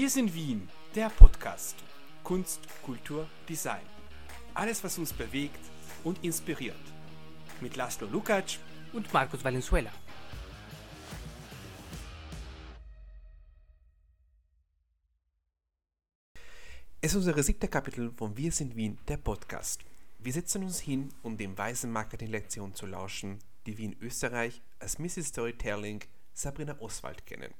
Wir sind Wien, der Podcast. Kunst, Kultur, Design. Alles, was uns bewegt und inspiriert. Mit Laszlo Lukacs und Markus Valenzuela. Es ist unser siebte Kapitel von Wir sind Wien, der Podcast. Wir setzen uns hin, um dem weisen Marketing-Lektion zu lauschen, die wir in Österreich als Mrs. Storytelling Sabrina Oswald kennen.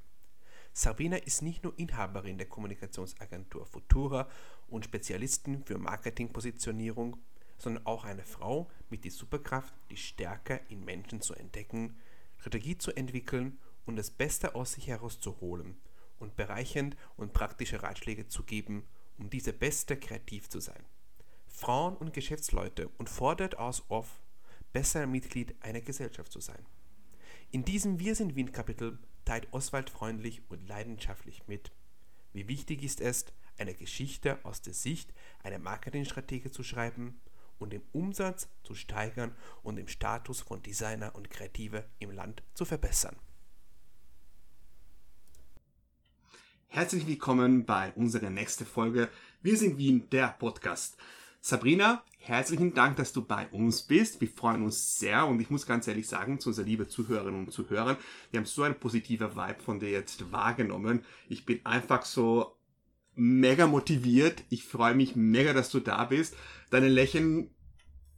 Sabrina ist nicht nur Inhaberin der Kommunikationsagentur Futura und Spezialistin für Marketingpositionierung, sondern auch eine Frau mit der Superkraft, die Stärke in Menschen zu entdecken, Strategie zu entwickeln und das Beste aus sich herauszuholen und bereichend und praktische Ratschläge zu geben, um diese Beste kreativ zu sein. Frauen und Geschäftsleute und fordert aus auf, besser Mitglied einer Gesellschaft zu sein. In diesem Wir sind Wien Kapitel teilt Oswald freundlich und leidenschaftlich mit, wie wichtig ist es, eine Geschichte aus der Sicht einer Marketingstrategie zu schreiben und den Umsatz zu steigern und den Status von Designer und Kreative im Land zu verbessern. Herzlich willkommen bei unserer nächsten Folge. Wir sind Wien, der Podcast. Sabrina, herzlichen Dank, dass du bei uns bist. Wir freuen uns sehr und ich muss ganz ehrlich sagen, zu unserer lieben Zuhörerinnen und Zuhörern, wir haben so einen positiven Vibe von dir jetzt wahrgenommen. Ich bin einfach so mega motiviert. Ich freue mich mega, dass du da bist. Deine Lächeln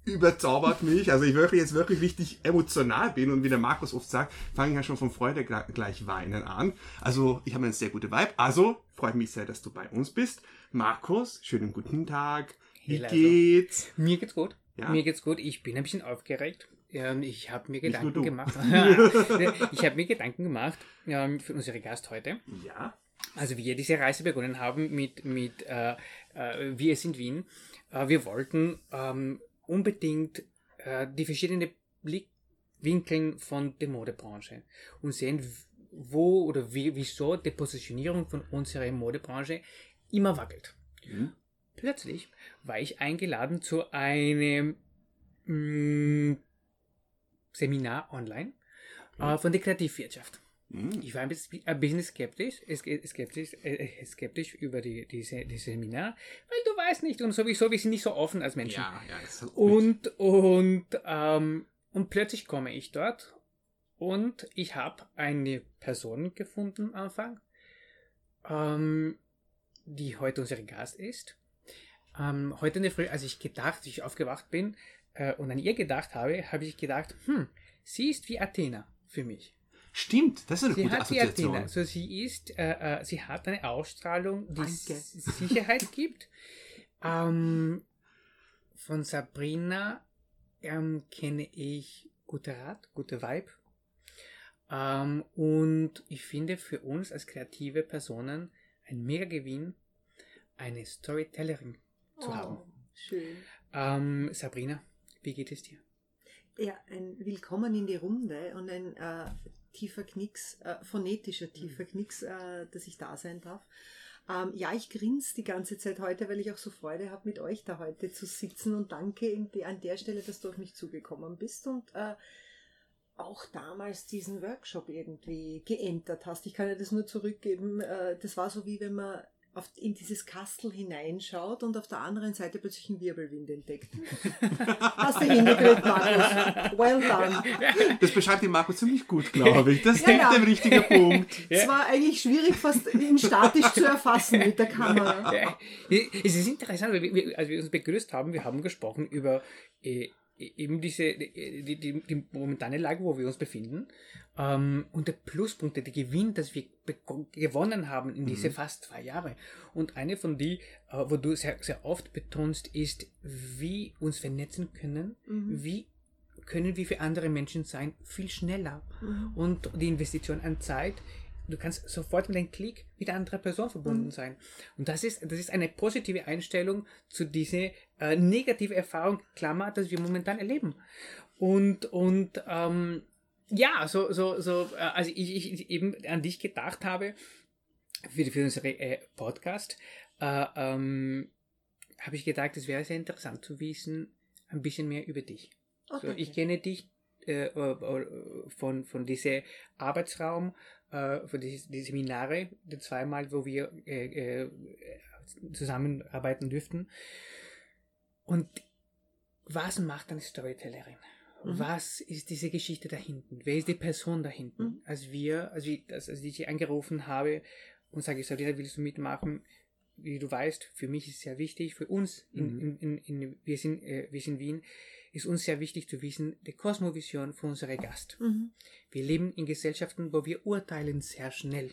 überzaubert mich. Also ich wirklich jetzt wirklich richtig emotional bin und wie der Markus oft sagt, fange ich ja schon von Freude gleich weinen an. Also ich habe eine sehr gute Vibe. Also freut mich sehr, dass du bei uns bist. Markus, schönen guten Tag. Wie Hey, geht's? Mir geht's gut. Ja. Mir geht's gut. Ich bin ein bisschen aufgeregt. Ähm, Ich habe mir Gedanken gemacht. ich habe mir Gedanken gemacht für unsere Gast heute. Ja. Also wie wir diese Reise begonnen haben mit, mit äh, äh, Wir sind Wien. Äh, wir wollten ähm, unbedingt äh, die verschiedenen Blickwinkeln von der Modebranche und sehen, wo oder wie, wieso die Positionierung von unserer Modebranche immer wackelt. Mhm. Plötzlich war ich eingeladen zu einem mh, Seminar online äh, von der Kreativwirtschaft. Mhm. Ich war ein bisschen, ein bisschen skeptisch, skeptisch, äh, skeptisch über die, diese, diese Seminar, weil du weißt nicht und sowieso, wir sind nicht so offen als Menschen. Ja, ja. Ist Und, und, ähm, und plötzlich komme ich dort und ich habe eine Person gefunden am Anfang, ähm, die heute unsere Gast ist. Ähm, heute in der Früh, als ich gedacht, als ich aufgewacht bin äh, und an ihr gedacht habe, habe ich gedacht, hm, sie ist wie Athena für mich. Stimmt, das ist eine Sie gute hat wie Assoziation. Athena. Also sie ist, äh, äh, sie hat eine Ausstrahlung, die Sicherheit gibt. Ähm, von Sabrina ähm, kenne ich gute Rat, gute Vibe. Ähm, und ich finde für uns als kreative Personen ein mega Gewinn, eine Storytellerin zu haben. Oh, Schön. Ähm, Sabrina, wie geht es dir? Ja, ein Willkommen in die Runde und ein äh, tiefer Knicks, äh, phonetischer tiefer Knicks, äh, dass ich da sein darf. Ähm, ja, ich grinse die ganze Zeit heute, weil ich auch so Freude habe, mit euch da heute zu sitzen und danke die, an der Stelle, dass du auf mich zugekommen bist und äh, auch damals diesen Workshop irgendwie geentert hast. Ich kann ja das nur zurückgeben. Äh, das war so wie wenn man auf, in dieses Kastel hineinschaut und auf der anderen Seite plötzlich einen Wirbelwind entdeckt. Hast du hingekriegt, Markus. Well done. Das beschreibt den Markus ziemlich gut, glaube ich. Das ist Ja, der richtige Punkt. Es war eigentlich schwierig, fast in statisch zu erfassen mit der Kamera. Ja, es ist interessant, weil wir, wir- als wir uns begrüßt haben, wir haben gesprochen über äh, eben diese, die, die, die, momentane Lage, wo wir uns befinden ähm, und der Pluspunkte, der Gewinn, dass wir gewonnen haben in diese fast zwei Jahre. Und eine von die, äh, wo du sehr, sehr oft betonst, ist, wie uns vernetzen können, Mhm. wie können wir für andere Menschen sein, viel schneller. Mhm. Und die Investition an Zeit, du kannst sofort mit einem Klick mit einer anderen Person verbunden Mhm. sein. Und das ist, das ist eine positive Einstellung zu dieser äh, negative Erfahrung, Klammer, dass wir momentan erleben. Und, und ähm, ja, so, so, so, äh, also ich, ich eben an dich gedacht habe, für, für unsere äh, Podcast, äh, ähm, habe ich gedacht, es wäre sehr interessant zu wissen, ein bisschen mehr über dich. Oh, So, ich kenne dich äh, äh, von, von diesem Arbeitsraum, äh, für die, die Seminare, die zweimal, wo wir äh, äh, zusammenarbeiten dürften. Und was macht eine Storytellerin? Mhm. Was ist diese Geschichte da hinten? Wer ist die Person da hinten? Mhm. Als wir, als, ich, als, als ich angerufen habe und sage, Sabrina, willst du mitmachen? Wie du weißt, für mich ist es sehr wichtig, für uns, in, mhm. in, in, wir, sind, äh, wir sind in Wien, ist uns sehr wichtig zu wissen, die Kosmovision von unserem Gast. Mhm. Wir leben in Gesellschaften, wo wir urteilen sehr schnell.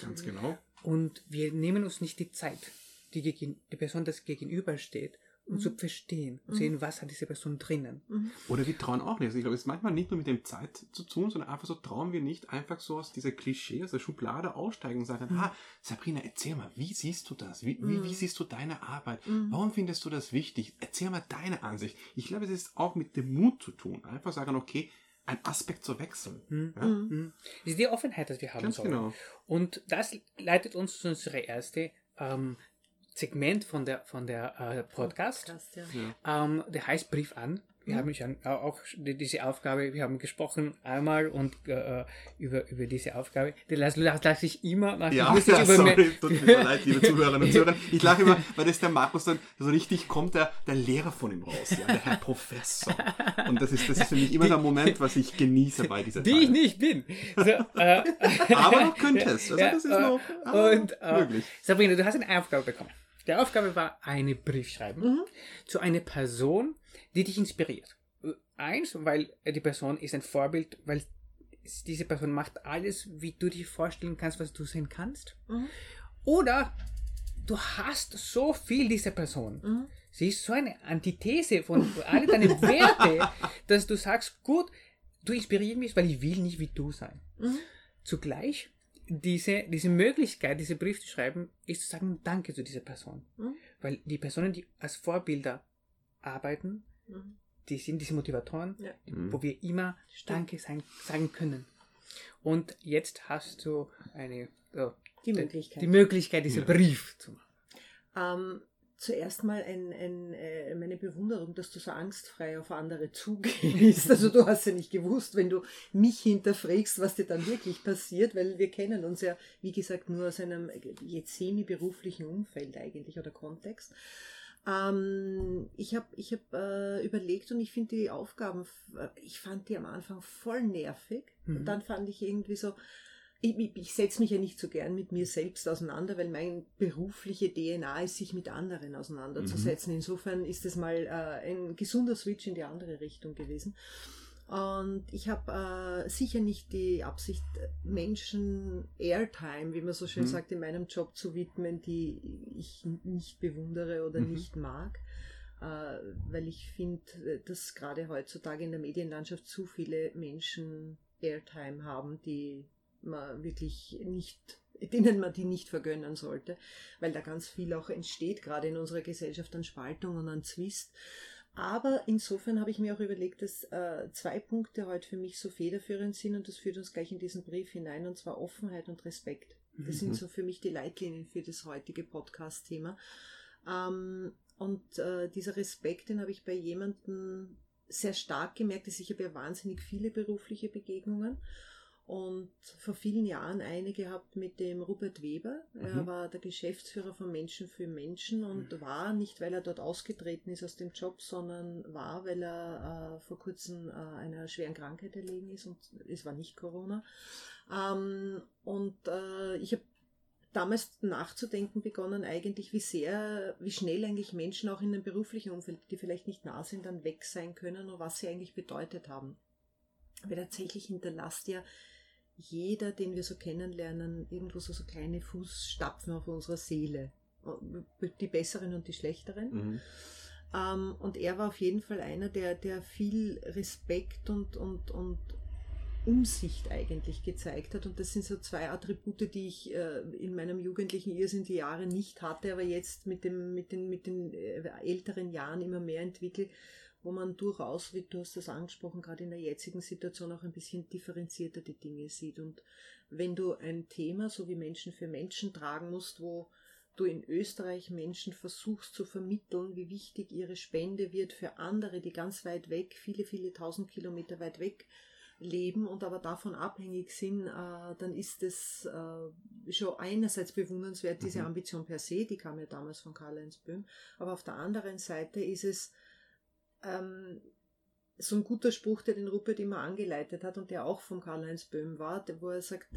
Ganz genau. Und wir nehmen uns nicht die Zeit, die, gegen, die Person, das gegenübersteht, um mhm. zu verstehen und mhm. sehen, was hat diese Person drinnen. Mhm. Oder wir trauen auch nicht. Also ich glaube, es ist manchmal nicht nur mit dem Zeit zu tun, sondern einfach so trauen wir nicht einfach so aus dieser Klischee, aus der Schublade aussteigen und sagen, mhm. ah, Sabrina, erzähl mal, wie siehst du das? Wie, wie, wie mhm. siehst du deine Arbeit? Mhm. Warum findest du das wichtig? Erzähl mal deine Ansicht. Ich glaube, es ist auch mit dem Mut zu tun. Einfach sagen, okay, ein Aspekt zu wechseln. Mhm. Ja? Mhm. Das ist die Offenheit, die wir haben Ganz sollen. Genau. Und das leitet uns zu unserer ersten ähm, Segment von der, von der äh, Podcast. Podcast ja. ähm, der heißt Brief an. Wir mhm. haben schon auch diese Aufgabe, wir haben gesprochen einmal und äh, über, über diese Aufgabe. Die lasse lass, lass ich immer nach ja, ja, über sorry, tut mir leid, liebe Zuhörerinnen und Zuhörer. Ich lache immer, weil das der Markus dann so richtig kommt, der, der Lehrer von ihm raus, ja, der Herr Professor. Und das ist, das ist für mich immer der Moment, was ich genieße bei dieser Die Teil. ich nicht bin. So, äh, aber du könntest. Also das ist noch äh, und, äh, möglich. Sabrina, du hast eine Aufgabe bekommen. Die Aufgabe war eine Brief schreiben mhm. zu einer Person, die dich inspiriert. Eins, weil die Person ist ein Vorbild, weil diese Person macht alles, wie du dir vorstellen kannst, was du sein kannst. Mhm. Oder du hast so viel dieser Person. Mhm. Sie ist so eine Antithese von all deinen Werten, dass du sagst, gut, du inspirierst mich, weil ich will nicht wie du sein. Mhm. Zugleich diese, diese Möglichkeit, diese Brief zu schreiben, ist zu sagen Danke zu dieser Person. Mhm. Weil die Personen, die als Vorbilder arbeiten, mhm. die sind diese Motivatoren, ja. mhm. wo wir immer Stimmt. Danke sein, sagen können. Und jetzt hast du eine oh, die, Möglichkeit. die Möglichkeit, diesen ja. Brief zu machen. Ähm, zuerst mal ein, ein, äh, meine Bewunderung, dass du so angstfrei auf andere zugehst. Also du hast ja nicht gewusst, wenn du mich hinterfragst, was dir dann wirklich passiert, weil wir kennen uns ja, wie gesagt, nur aus einem jetzt semi-beruflichen Umfeld eigentlich oder Kontext. Ähm, ich habe ich hab, äh, überlegt und ich finde die Aufgaben, äh, ich fand die am Anfang voll nervig. Mhm. Und dann fand ich irgendwie so, ich, ich, setze mich ja nicht so gern mit mir selbst auseinander, weil mein berufliche DNA ist, sich mit anderen auseinanderzusetzen. Mhm. Insofern ist es mal äh, ein gesunder Switch in die andere Richtung gewesen. Und ich habe äh, sicher nicht die Absicht, Menschen Airtime, wie man so schön mhm. sagt, in meinem Job zu widmen, die ich nicht bewundere oder mhm. nicht mag. Äh, weil ich finde, dass gerade heutzutage in der Medienlandschaft zu viele Menschen Airtime haben, die man wirklich nicht, denen man die nicht vergönnen sollte, weil da ganz viel auch entsteht, gerade in unserer Gesellschaft an Spaltung und an Zwist. Aber insofern habe ich mir auch überlegt, dass äh, zwei Punkte heute für mich so federführend sind und das führt uns gleich in diesen Brief hinein, und zwar Offenheit und Respekt. Das mhm. sind so für mich die Leitlinien für das heutige Podcast-Thema. Ähm, und äh, dieser Respekt, den habe ich bei jemandem sehr stark gemerkt, dass ich habe ja wahnsinnig viele berufliche Begegnungen und vor vielen Jahren eine gehabt mit dem Rupert Weber. Er mhm. war der Geschäftsführer von Menschen für Menschen und mhm. war nicht, weil er dort ausgetreten ist aus dem Job, sondern war, weil er äh, vor kurzem äh, einer schweren Krankheit erlegen ist und es war nicht Corona. Ähm, und äh, ich habe damals nachzudenken begonnen, eigentlich, wie sehr, wie schnell eigentlich Menschen auch in einem beruflichen Umfeld, die vielleicht nicht nah sind, dann weg sein können und was sie eigentlich bedeutet haben. Aber tatsächlich hinterlasst ja jeder, den wir so kennenlernen, irgendwo so, so kleine Fußstapfen auf unserer Seele. Die besseren und die schlechteren. Mhm. Ähm, und er war auf jeden Fall einer, der, der viel Respekt und, und, und Umsicht eigentlich gezeigt hat. Und das sind so zwei Attribute, die ich äh, in meinem jugendlichen Irrsinn die Jahre nicht hatte, aber jetzt mit, dem, mit den, mit den äh, älteren Jahren immer mehr entwickle wo man durchaus, wie du hast das angesprochen, gerade in der jetzigen Situation auch ein bisschen differenzierter die Dinge sieht. Und wenn du ein Thema so wie Menschen für Menschen tragen musst, wo du in Österreich Menschen versuchst zu vermitteln, wie wichtig ihre Spende wird für andere, die ganz weit weg, viele, viele tausend Kilometer weit weg leben und aber davon abhängig sind, äh, dann ist es äh, schon einerseits bewundernswert, diese Mhm. Ambition per se, die kam ja damals von Karl-Heinz Böhm, aber auf der anderen Seite ist es ähm, so ein guter Spruch, der den Rupert immer angeleitet hat und der auch von Karl-Heinz Böhm war, wo er sagt,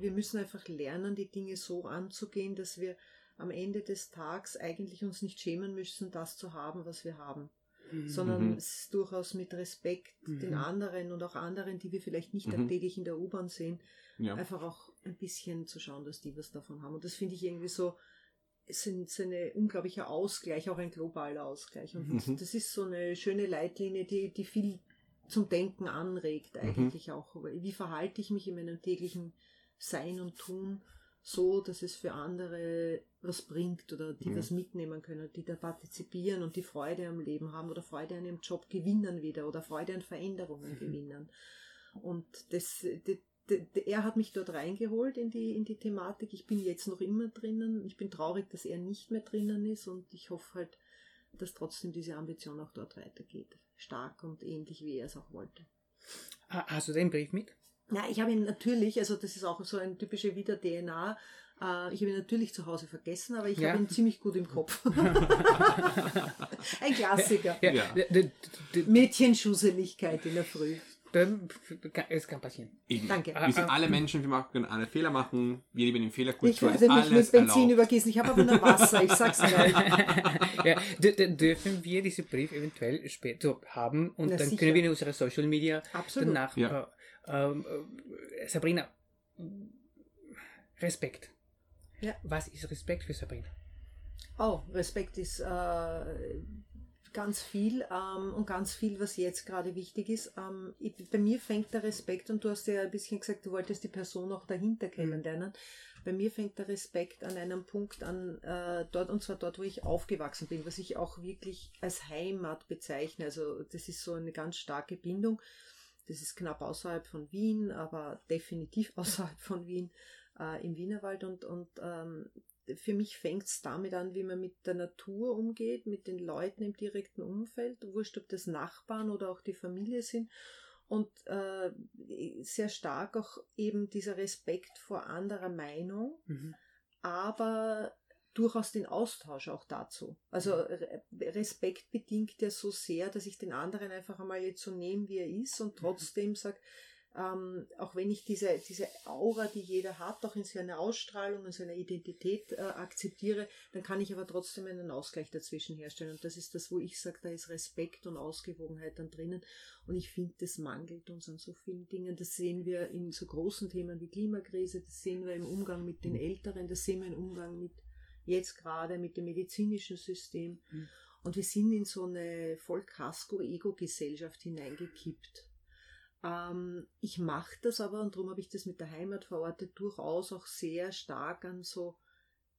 wir müssen einfach lernen, die Dinge so anzugehen, dass wir am Ende des Tages eigentlich uns nicht schämen müssen, das zu haben, was wir haben, sondern Mhm. es durchaus mit Respekt den Mhm. anderen und auch anderen, die wir vielleicht nicht Mhm. tagtäglich in der U-Bahn sehen, Ja. einfach auch ein bisschen zu schauen, dass die was davon haben. Und das finde ich irgendwie so, es sind so ein unglaublicher Ausgleich, auch ein globaler Ausgleich. Und Mhm. das ist so eine schöne Leitlinie, die, die viel zum Denken anregt, Mhm. eigentlich auch. Wie verhalte ich mich in meinem täglichen Sein und Tun so, dass es für andere was bringt oder die Mhm. was mitnehmen können, die da partizipieren und die Freude am Leben haben oder Freude an ihrem Job gewinnen wieder oder Freude an Veränderungen Mhm. gewinnen. Und das, d- d- d- er hat mich dort reingeholt in die, in die Thematik. Ich bin jetzt noch immer drinnen. Ich bin traurig, dass er nicht mehr drinnen ist und ich hoffe halt, dass trotzdem diese Ambition auch dort weitergeht. Stark und ähnlich, wie er es auch wollte. Ah, Hast du den Brief mit? Ja, ich habe ihn natürlich, also das ist auch so ein typische Wieder-DNA, äh, ich habe ihn natürlich zu Hause vergessen, aber ich Ja. habe ihn ziemlich gut im Kopf. ein Klassiker. Ja, Ja. Mädchenschuseligkeit in der Früh. Es kann passieren. Eben. Danke. Wir sind Ah, ah. alle Menschen, wir machen alle Fehler machen, wir leben in Ich Fehlerkultur, ist werde mich mit Benzin erlaubt. übergießen. Ich habe aber nur Wasser, ich sag's gleich. ja, dürfen wir diesen Brief eventuell später haben und Na, dann sicher. können wir in unsere Social Media Absolut. danach. Ja. Äh, ähm, äh, Sabrina, Respekt. Ja. Was ist Respekt für Sabrina? Oh, Respekt ist äh, ganz viel ähm, und ganz viel, was jetzt gerade wichtig ist. Ähm, ich, bei mir fängt der Respekt, und du hast ja ein bisschen gesagt, du wolltest die Person auch dahinter kennenlernen. Bei mir fängt der Respekt an einem Punkt an, äh, dort, und zwar dort, wo ich aufgewachsen bin, was ich auch wirklich als Heimat bezeichne. Also das ist so eine ganz starke Bindung. Das ist knapp außerhalb von Wien, aber definitiv außerhalb von Wien, äh, im Wienerwald. Und, und ähm, für mich fängt es damit an, wie man mit der Natur umgeht, mit den Leuten im direkten Umfeld, wurscht ob das Nachbarn oder auch die Familie sind. Und äh, sehr stark auch eben dieser Respekt vor anderer Meinung, Mhm. aber durchaus den Austausch auch dazu. Also Re- Respekt bedingt ja so sehr, dass ich den anderen einfach einmal jetzt so nehme, wie er ist und trotzdem sage, ähm, auch wenn ich diese, diese Aura, die jeder hat, auch in seiner Ausstrahlung, in seiner Identität äh, akzeptiere, dann kann ich aber trotzdem einen Ausgleich dazwischen herstellen. Und das ist das, wo ich sage, da ist Respekt und Ausgewogenheit dann drinnen. Und ich finde, das mangelt uns an so vielen Dingen. Das sehen wir in so großen Themen wie Klimakrise, das sehen wir im Umgang mit den Älteren, das sehen wir im Umgang mit jetzt gerade mit dem medizinischen System. Mhm. Und wir sind in so eine Vollkasko-Ego-Gesellschaft hineingekippt. Ähm, ich mache das aber, und darum habe ich das mit der Heimat verortet, durchaus auch sehr stark an so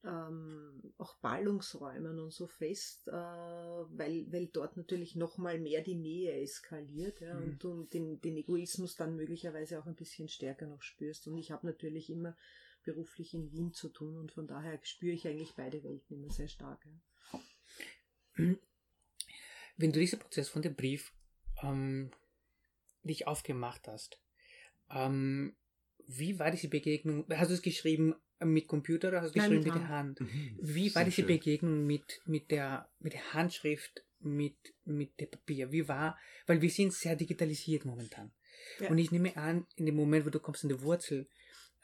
ähm, auch Ballungsräumen und so fest, äh, weil, weil dort natürlich nochmal mehr die Nähe eskaliert ja, Mhm. und du den, den Egoismus dann möglicherweise auch ein bisschen stärker noch spürst. Und ich habe natürlich immer beruflich in Wien zu tun und von daher spüre ich eigentlich beide Welten immer sehr stark. Ja. Wenn du diesen Prozess von dem Brief ähm, dich aufgemacht hast, ähm, wie war diese Begegnung? Hast du es geschrieben mit Computer oder hast du es Nein, geschrieben mit mit der Hand? Mhm. Wie war Sehr diese schön. Begegnung mit, mit, der, mit der Handschrift, mit, mit dem Papier? Wie war, weil wir sind sehr digitalisiert momentan. Ja. Und ich nehme an, in dem Moment, wo du kommst an die Wurzel,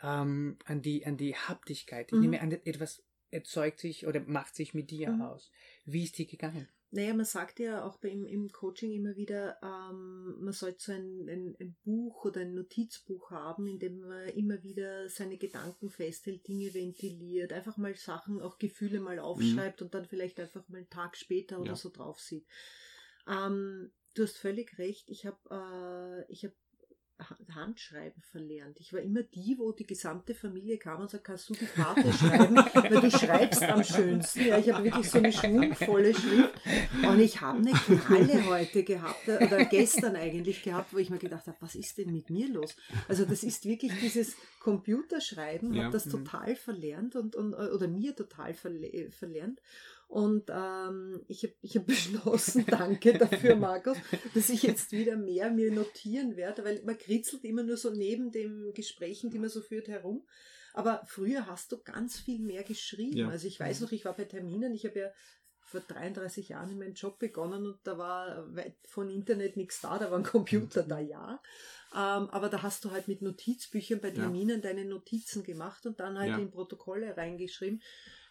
ähm, an, die, an die Haptigkeit, ich Mhm. nehme an, etwas erzeugt sich oder macht sich mit dir Mhm. aus. Wie ist dir gegangen? Naja, man sagt ja auch beim, im Coaching immer wieder, ähm, man sollte so ein, ein, ein Buch oder ein Notizbuch haben, in dem man immer wieder seine Gedanken festhält, Dinge ventiliert, einfach mal Sachen, auch Gefühle mal aufschreibt und dann vielleicht einfach mal einen Tag später oder Ja. so drauf sieht. Ähm, du hast völlig recht, ich habe äh, ich hab Handschreiben verlernt. Ich war immer die, wo die gesamte Familie kam und sagt, kannst du die Karte schreiben, weil du schreibst am schönsten. Ja, ich habe wirklich so eine schwungvolle Schrift. Und ich habe eine Kralle heute gehabt, oder gestern eigentlich gehabt, wo ich mir gedacht habe, was ist denn mit mir los? Also das ist wirklich dieses Computerschreiben, ja. habe das mhm. total verlernt und, und, oder mir total verle verlernt. Und ähm, ich habe ich hab beschlossen, danke dafür, Markus, dass ich jetzt wieder mehr mir notieren werde, weil man kritzelt immer nur so neben den Gesprächen, die man so führt, herum. Aber früher hast du ganz viel mehr geschrieben. Ja. Also ich weiß noch, ich war bei Terminen, ich habe ja vor 33 Jahren in meinem Job begonnen und da war von Internet nichts da, da war ein Computer da, ja. Ähm, aber da hast du halt mit Notizbüchern bei Terminen ja. deine Notizen gemacht und dann halt ja. in Protokolle reingeschrieben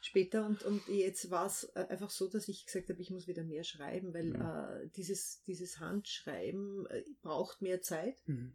später und, und jetzt war es äh, einfach so, dass ich gesagt habe, ich muss wieder mehr schreiben, weil mhm. äh, dieses, dieses Handschreiben äh, braucht mehr Zeit. Mhm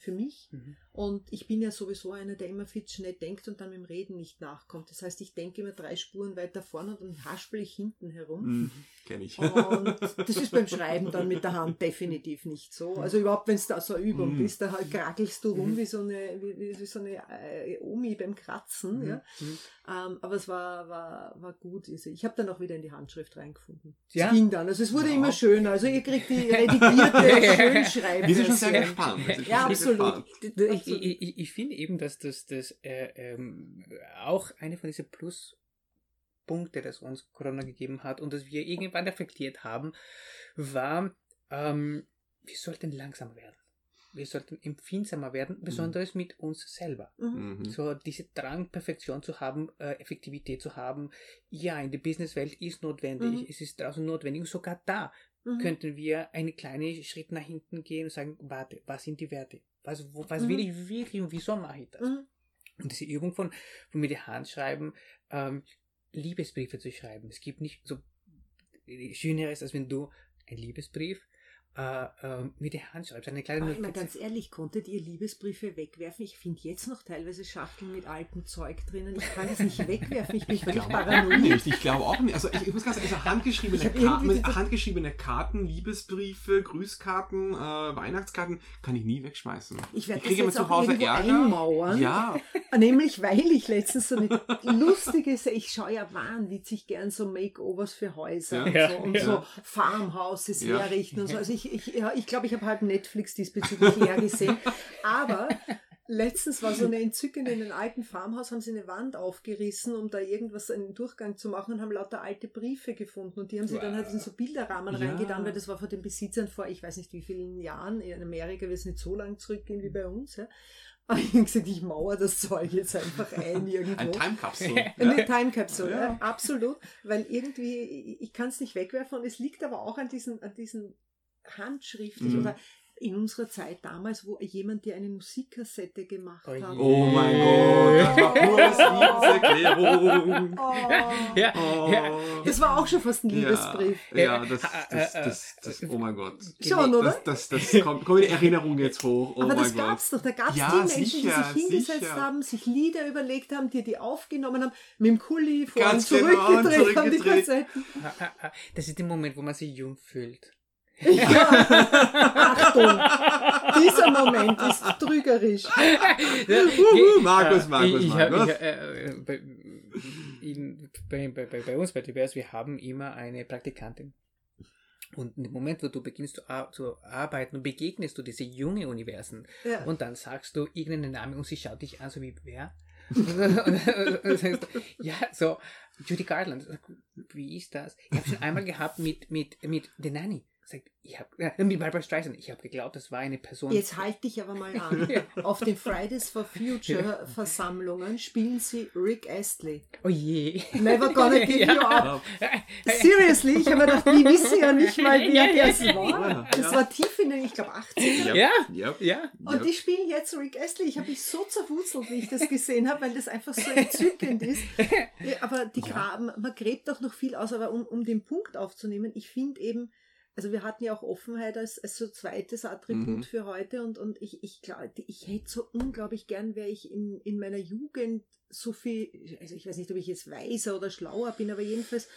für mich. Mhm. Und ich bin ja sowieso einer, der immer viel schnell denkt und dann mit dem Reden nicht nachkommt. Das heißt, ich denke immer drei Spuren weiter vorne und dann haspel ich hinten herum. Mhm, Kenn ich. Und das ist beim Schreiben dann mit der Hand definitiv nicht so. Also überhaupt, wenn es da so eine Übung mhm. ist, da halt krakelst du rum mhm. wie so eine, wie, wie so eine äh, Omi beim Kratzen. Mhm. Ja? Mhm. Ähm, aber es war, war, war gut. Ich habe dann auch wieder in die Handschrift reingefunden. Ja? Es ging dann. Also es wurde wow. immer schöner. Also ihr kriegt die redigierte Schönschreibung. Wir sind schon sehr gespannt. Ja, absolut. Ich, ich, ich finde eben, dass das, das äh, ähm, auch eine von diesen Pluspunkte, das uns Corona gegeben hat und das wir irgendwann reflektiert haben, war, ähm, wir sollten langsamer werden wir sollten empfindsamer werden, mhm. besonders mhm. mit uns selber. Mhm. So diese Drang, Perfektion zu haben, äh, Effektivität zu haben. Ja, in der Businesswelt ist notwendig, mhm. es ist draußen notwendig. Und sogar da mhm. könnten wir einen kleinen Schritt nach hinten gehen und sagen, warte, was sind die Werte? Was, wo, was will mhm. ich wirklich und wieso mache ich das? Und diese Übung von, von mit der Hand schreiben, ähm, Liebesbriefe zu schreiben. Es gibt nicht so Schöneres, als wenn du ein Liebesbrief äh, äh, mit der Hand schreibt. Eine kleine Notiz. ganz ehrlich, konntet ihr Liebesbriefe wegwerfen? Ich finde jetzt noch teilweise Schachteln mit altem Zeug drinnen. Ich kann das nicht wegwerfen. Ich bin völlig paranoid. Ich glaube auch nicht. Also ich, ich muss ganz ehrlich sagen, handgeschriebene, Karten, handgeschriebene Karten, Liebesbriefe, Grüßkarten, äh, Weihnachtskarten kann ich nie wegschmeißen. Ich werde das jetzt zu Hause Ärger. einmauern. Ja. Nämlich, weil ich letztens so eine lustige, ich schaue ja wahnwitzig gern so Makeovers für Häuser ja. und so, und ja. so Farmhouses ja. herrichten und so. Also ich ich, ich, ja, ich glaube, ich habe halt Netflix diesbezüglich leer gesehen. Aber letztens war so eine entzückende, in einem alten Farmhaus haben sie eine Wand aufgerissen, um da irgendwas, einen Durchgang zu machen und haben lauter alte Briefe gefunden. Und die haben sie wow. dann halt in so Bilderrahmen ja. reingetan, weil das war von den Besitzern vor, ich weiß nicht wie vielen Jahren, in Amerika wird es nicht so lang zurückgehen wie bei uns. Ja. Aber ich habe gesagt, ich mauer das Zeug jetzt einfach ein irgendwo. Ein Timecapsule. Eine Timecapsule, ja. absolut. Weil irgendwie, ich kann es nicht wegwerfen und es liegt aber auch an diesen, an diesen handschriftlich mhm. oder in unserer Zeit damals, wo jemand dir eine Musikkassette gemacht oh hat. Oh mein Gott, das war Liebeserklärung. Oh. Ja, oh. ja, das war auch schon fast ein Liebesbrief. Ja, ja das, das, das, das, oh mein Gott. Schon, oder? Das, das, das kommt, kommt in Erinnerung jetzt hoch. Oh Aber das gab es doch. Da gab es ja, die Menschen, sicher, die sich hingesetzt sicher. haben, sich Lieder überlegt haben, die die aufgenommen haben, mit dem Kuli vor und zurückgedreht, genau, zurückgedreht haben die Kassetten. Das ist der Moment, wo man sich jung fühlt. Ja, Achtung, dieser Moment ist trügerisch. Markus, Markus, ich, Markus. Ich, äh, bei, in, bei, bei, bei, uns bei TBS, wir haben immer eine Praktikantin. Und im Moment, wo du beginnst zu, zu arbeiten, begegnest du diese junge Universen. Ja. Und dann sagst du irgendeinen Namen und sie schaut dich an, so wie wer? und, und sagst, ja, so, Judy Garland. Wie ist das? Ich habe schon einmal gehabt mit, mit, mit The Nanny sagt, ich habe, mit Barbara Streisand, ich habe geglaubt, das war eine Person. Jetzt halte dich aber mal an. Auf den Fridays for Future Versammlungen spielen sie Rick Astley. Oh je. Never gonna give ja. you up. Seriously, ich habe mir gedacht, die wissen ja nicht mal, wer das war. Das war tief in den, ich glaube, 80 Ja. ja. ja. Und die spielen jetzt Rick Astley. Ich habe mich so zerwurzelt, wie ich das gesehen habe, weil das einfach so entzückend ist. Aber die graben, man gräbt doch noch viel aus, aber um, um den Punkt aufzunehmen, ich finde eben, also wir hatten ja auch Offenheit als, als so zweites Attribut mhm. für heute und, und ich, ich glaube, ich hätte so unglaublich gern, wäre ich in, in meiner Jugend so viel, also ich weiß nicht, ob ich jetzt weiser oder schlauer bin, aber jedenfalls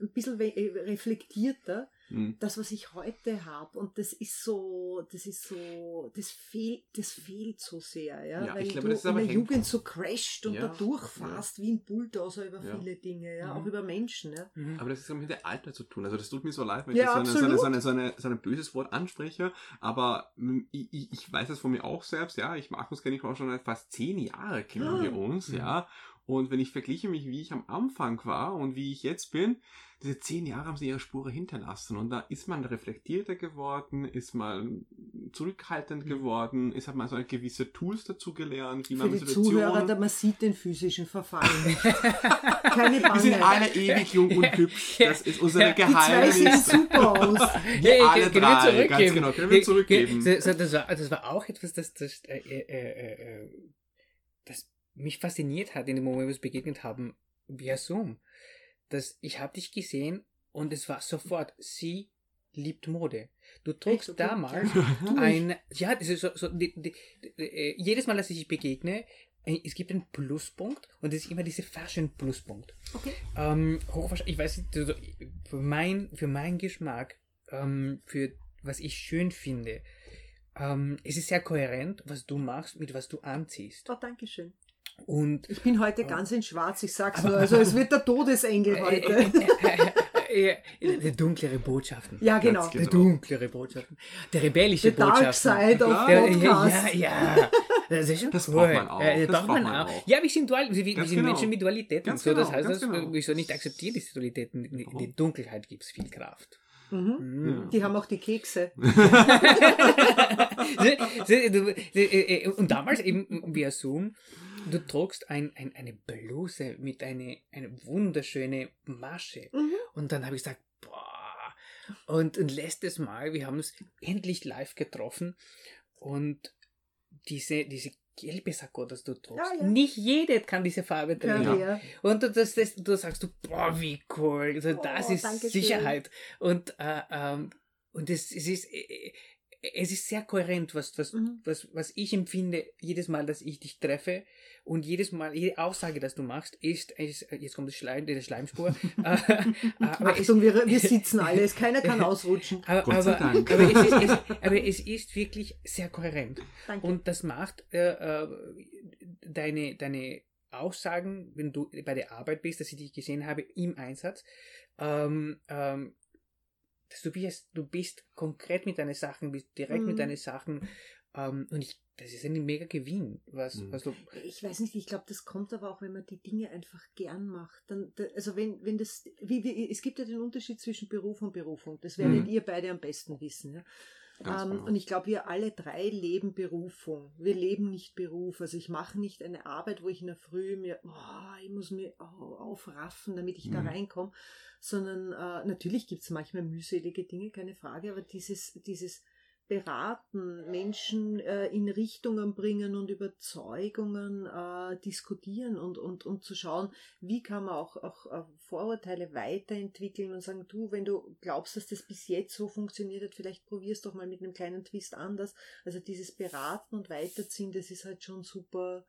ein bisschen äh, reflektierter, Mhm. das, was ich heute habe. Und das ist so, das ist so, das fehlt, das fehlt so sehr, ja. Ja, Weil ich glaube, du das ist in der hängt- Jugend so crasht und Ja, da durchfährst wie ein Bulldozer über Ja. viele Dinge, ja, Mhm. auch über Menschen, ja. Mhm. Aber das ist mit dem Alter zu tun. Also das tut mir so leid, wenn ich Ja, so, eine, so, eine, so, eine, so, eine, so ein böses Wort anspreche. Aber mm, ich, ich, ich weiß das von mir auch selbst. Ja, ich Markus kenne ich auch schon fast zehn Jahre kennen Ah. wir uns. Mhm. Ja, und wenn ich vergleiche mich, wie ich am Anfang war und wie ich jetzt bin, diese zehn Jahre haben sie ihre Spure hinterlassen. Und da ist man reflektierter geworden, ist man zurückhaltend Mhm. geworden, ist hat man so eine gewisse Tools dazu gelernt, wie Für man die Zuhörer, da man sieht den physischen Verfall nicht. Keine Wir sind Bange. alle ewig jung und hübsch. Das ist unsere Ja, die zwei sehen Geheimnis. super aus. Wir alle können wir drei, zurückgeben. ganz genau, können wir Ge- zurückgeben. das, war, das war auch etwas, das, das, äh, äh, äh, äh, das mich fasziniert hat in dem Moment, wo wir uns begegnet haben, via Zoom. Dass ich habe dich gesehen und es war sofort, sie liebt Mode. Du trugst Echt? Okay. damals ein, ja, das ist so, so die, die, die, äh, jedes Mal, dass ich dich begegne, äh, es gibt einen Pluspunkt und es ist immer diese Fashion-Pluspunkt. Okay. Ähm, ich weiß nicht, also für, mein, für meinen Geschmack, ähm, für was ich schön finde, ähm, es ist sehr kohärent, was du machst, mit was du anziehst. Oh, danke schön. Und Ich bin heute ganz in schwarz, ich sag's nur. Also es wird der Todesengel äh, heute. äh, äh, äh, der dunklere Botschaften. Ja, genau. Der genau. dunklere Botschaften. Der rebellische The Dark Botschaften. Side of Ja, Ja, Podcast. ja, ja. Das ist schon Das cool. braucht man auch. Ja, das Das braucht man auch. auch. Ja, wir sind dual, wir, wir sind genau. Menschen mit Dualitäten. Ganz so, das genau, heißt, ganz dass, genau. wieso nicht akzeptieren diese Dualitäten? In Warum? die Dunkelheit gibt es viel Kraft. Mhm. Mhm. Die haben auch die Kekse. Und damals eben via Zoom, du trugst ein, ein, eine Bluse mit einer eine wunderschöne Masche. Mhm. Und dann habe ich gesagt, boah. Und, und letztes Mal, wir haben uns endlich live getroffen und diese, diese gelbe Sakko, das du trugst, Ja, ja. nicht jede kann diese Farbe tragen. Ja. Und du, das, das, du sagst, du, boah, wie cool. Also, das Oh, ist danke schön. Sicherheit. Und, äh, ähm, und es, es, ist, äh, es ist sehr kohärent, was, was, Mhm. was, was ich empfinde, jedes Mal, dass ich dich treffe. Und jedes Mal, jede Aussage, dass du machst, ist, ist jetzt kommt das Schleim, die Schleimspur. Äh, aber es, Achtung, wir, wir sitzen alles. Keiner kann ausrutschen. aber, Gott sei aber, Dank. aber, es ist, es, aber es ist wirklich sehr kohärent. Danke. Und das macht äh, äh, deine, deine Aussagen, wenn du bei der Arbeit bist, dass ich dich gesehen habe im Einsatz, ähm, ähm, du bist, du bist konkret mit deinen Sachen, bist direkt Mhm. mit deinen Sachen ähm, und ich, das ist ein mega Gewinn, was, Mhm. was du Ich weiß nicht, ich glaube, das kommt aber auch, wenn man die Dinge einfach gern macht. Dann, da, also wenn, wenn das, wie, wie, es gibt ja den Unterschied zwischen Beruf und Berufung. Das werdet Mhm. ihr beide am besten wissen. Ja? Ähm, genau. und ich glaube, wir alle drei leben Berufung. Wir leben nicht Beruf. Also ich mache nicht eine Arbeit, wo ich in der Früh mir, oh, ich muss mir au- aufraffen, damit ich da Mhm. reinkomme. Sondern äh, natürlich gibt es manchmal mühselige Dinge, keine Frage, aber dieses, dieses beraten, Menschen äh, in Richtungen bringen und Überzeugungen äh, diskutieren und, und, und zu schauen, wie kann man auch, auch äh, Vorurteile weiterentwickeln und sagen, du, wenn du glaubst, dass das bis jetzt so funktioniert hat, vielleicht probierst doch mal mit einem kleinen Twist anders. Also dieses Beraten und Weiterziehen, das ist halt schon super,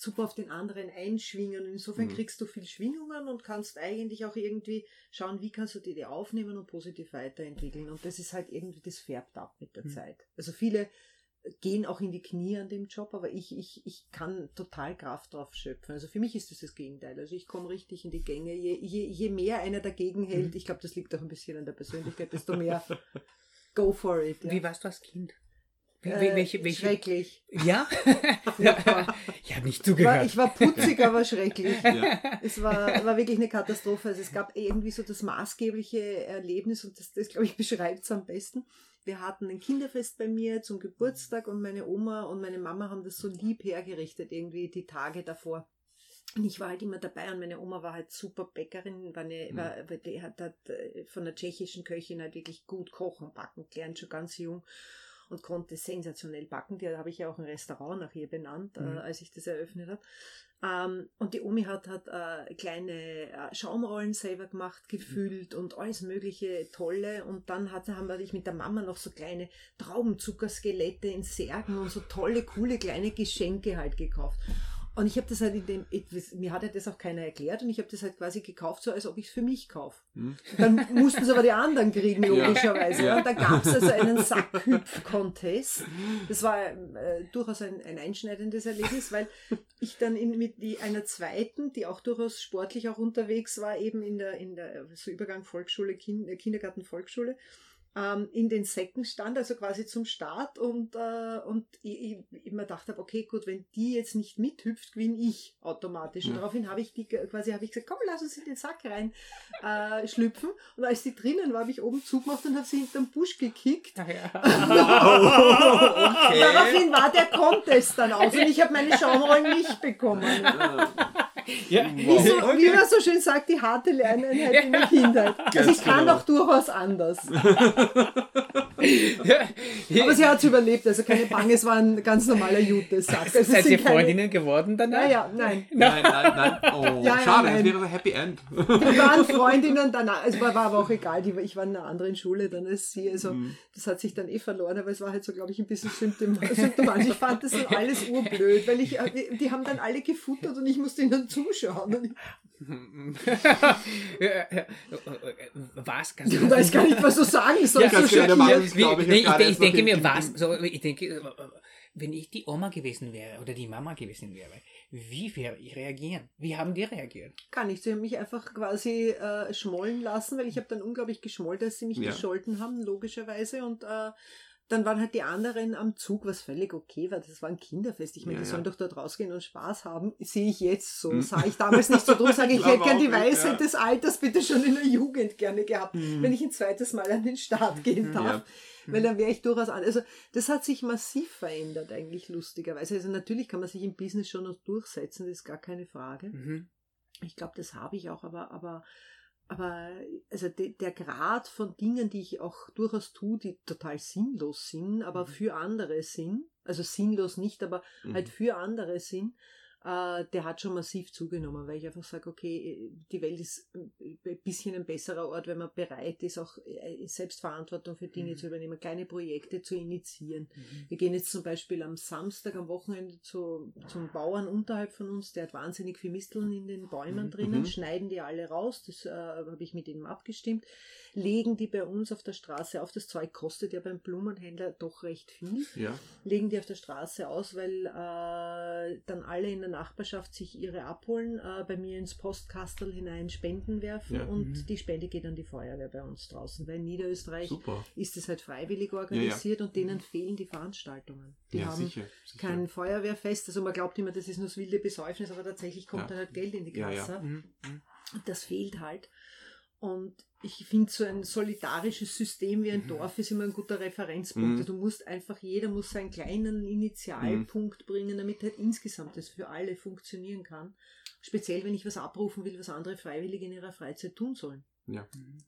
super auf den anderen einschwingen. Und insofern Mhm. kriegst du viel Schwingungen und kannst eigentlich auch irgendwie schauen, wie kannst du die, die aufnehmen und positiv weiterentwickeln. Und das ist halt irgendwie, das färbt ab mit der Mhm. Zeit. Also viele gehen auch in die Knie an dem Job, aber ich, ich, ich kann total Kraft drauf schöpfen. Also für mich ist das das Gegenteil. Also ich komme richtig in die Gänge. Je, je, je mehr einer dagegen hält, Mhm. ich glaube, das liegt auch ein bisschen an der Persönlichkeit, desto mehr go for it. Ja. Wie warst du als Kind? Wie, Äh, welche, welche, Schrecklich. ja? Habe nicht Ich war, zugehört. ich war putzig, aber schrecklich. Ja. Es war, war wirklich eine Katastrophe. Also es gab irgendwie so das maßgebliche Erlebnis und das, das glaube ich, beschreibt es am besten. Wir hatten ein Kinderfest bei mir zum Geburtstag und meine Oma und meine Mama haben das so lieb hergerichtet, irgendwie die Tage davor. Und ich war halt immer dabei und meine Oma war halt super Bäckerin, war eine, Mhm. war, die hat, hat äh, von der tschechischen Köchin halt wirklich gut kochen, backen gelernt, schon ganz jung und konnte sensationell backen. Die habe ich ja auch ein Restaurant nach ihr benannt, Mhm. äh, als ich das eröffnet habe. Ähm, und die Omi hat, hat äh, kleine äh, Schaumrollen selber gemacht, gefüllt und alles mögliche tolle. Und dann hat, haben wir mit der Mama noch so kleine Traubenzuckerskelette in Särgen und so tolle, coole kleine Geschenke halt gekauft. Und ich habe das halt in dem, mir hat ja das auch keiner erklärt und ich habe das halt quasi gekauft, so als ob ich es für mich kaufe. Hm. Dann mussten es aber die anderen kriegen, logischerweise. Ja. Und da gab es also einen Sackhüpf-Contest. Das war äh, durchaus ein, ein einschneidendes Erlebnis, weil ich dann in, mit die, einer zweiten, die auch durchaus sportlich auch unterwegs war, eben in der, in der so Übergang Volksschule, kind, Kindergarten, Volksschule, ähm, in den Säcken stand, also quasi zum Start und, äh, und ich, ich immer dachte, okay, gut, wenn die jetzt nicht mithüpft, gewinne ich automatisch. Und Ja. daraufhin habe ich die quasi habe ich gesagt, komm, lass uns in den Sack rein äh, schlüpfen. Und als die drinnen war, habe ich oben zugemacht und habe sie hinterm Busch gekickt. Ach ja. okay. Daraufhin war der Contest dann aus und ich habe meine Schaumrollen nicht bekommen. ja. Wie, so, wie man so schön sagt, die harte Lerneinheit in der Kindheit. Also ich kann genau. doch durchaus anders. ja. Aber sie hat es überlebt, also keine Bange, es war ein ganz normaler Jute-Sack. Also es Seid sind ihr keine- Freundinnen geworden danach? Naja, nein. Nein, nein, nein. Oh, Ja, schade, nein. das wäre ein Happy End. Wir waren Freundinnen danach, es war, war aber auch egal, die, ich war in einer anderen Schule dann als sie, also Mhm. das hat sich dann eh verloren, aber es war halt so, glaube ich, ein bisschen symptom symptomatisch. Ich fand das dann alles urblöd, weil ich, äh, die- haben dann alle gefuttert und ich musste ihnen zuschauen. Was? Ganz ich weiß gar nicht, was du sagen Ja, so ganz der Mann schockiert. ist, glaub ich, ich, ich denke den- mir, was, so, ich denke, wenn ich die Oma gewesen wäre oder die Mama gewesen wäre, wie wäre ich reagieren? Wie haben die reagiert? Kann ich. Sie haben mich einfach quasi äh, schmollen lassen, weil ich habe dann unglaublich geschmollt, als sie mich Ja. gescholten haben, logischerweise. Und äh, dann waren halt die anderen am Zug, was völlig okay war. Das war ein Kinderfest. Ich meine, Ja, die ja. sollen doch dort rausgehen und Spaß haben. Sehe ich jetzt so. Hm. Sah ich damals nicht so. Darum sage ich, ich hätte gern die Weisheit ja. des Alters bitte schon in der Jugend gerne gehabt, Mhm. wenn ich ein zweites Mal an den Start gehen darf. Ja. Weil dann wäre ich durchaus an. Also das hat sich massiv verändert, eigentlich lustigerweise. Also natürlich kann man sich im Business schon noch durchsetzen, das ist gar keine Frage. Mhm. Ich glaube, das habe ich auch, aber, aber, aber also de, der Grad von Dingen, die ich auch durchaus tue, die total sinnlos sind, aber Mhm. für andere sind, also sinnlos nicht, aber Mhm. halt für andere sind, äh, der hat schon massiv zugenommen, weil ich einfach sage, okay, die Welt ist ein bisschen ein besserer Ort, wenn man bereit ist, auch äh, Selbstverantwortung für Dinge Mhm. zu übernehmen, kleine Projekte zu initiieren. Mhm. Wir gehen jetzt zum Beispiel am Samstag, am Wochenende zu, zum Bauern unterhalb von uns, der hat wahnsinnig viel Misteln in den Bäumen Mhm. drinnen, Mhm. schneiden die alle raus, das äh, habe ich mit ihm abgestimmt, legen die bei uns auf der Straße auf, das Zeug kostet ja beim Blumenhändler doch recht viel, Ja. legen die auf der Straße aus, weil äh, dann alle in der Nachbarschaft sich ihre abholen, äh, bei mir ins Postkastel hinein Spenden werfen Ja. und Mhm. die Spende geht an die Feuerwehr bei uns draußen, weil in Niederösterreich Super. ist es halt freiwillig organisiert und denen fehlen die Veranstaltungen. Die ja, haben sicher. sicher. kein Feuerwehrfest, also man glaubt immer, das ist nur das wilde Besäufnis, aber tatsächlich kommt Ja. dann halt Geld in die Ja, ja. Kasse. Mhm. Mhm. Das fehlt halt. Und ich finde, so ein solidarisches System wie ein Mhm. Dorf ist immer ein guter Referenzpunkt. Mhm. Du musst einfach, jeder muss seinen kleinen Initialpunkt bringen, damit halt insgesamt das für alle funktionieren kann. Speziell, wenn ich was abrufen will, was andere freiwillig in ihrer Freizeit tun sollen. Ja. Mhm.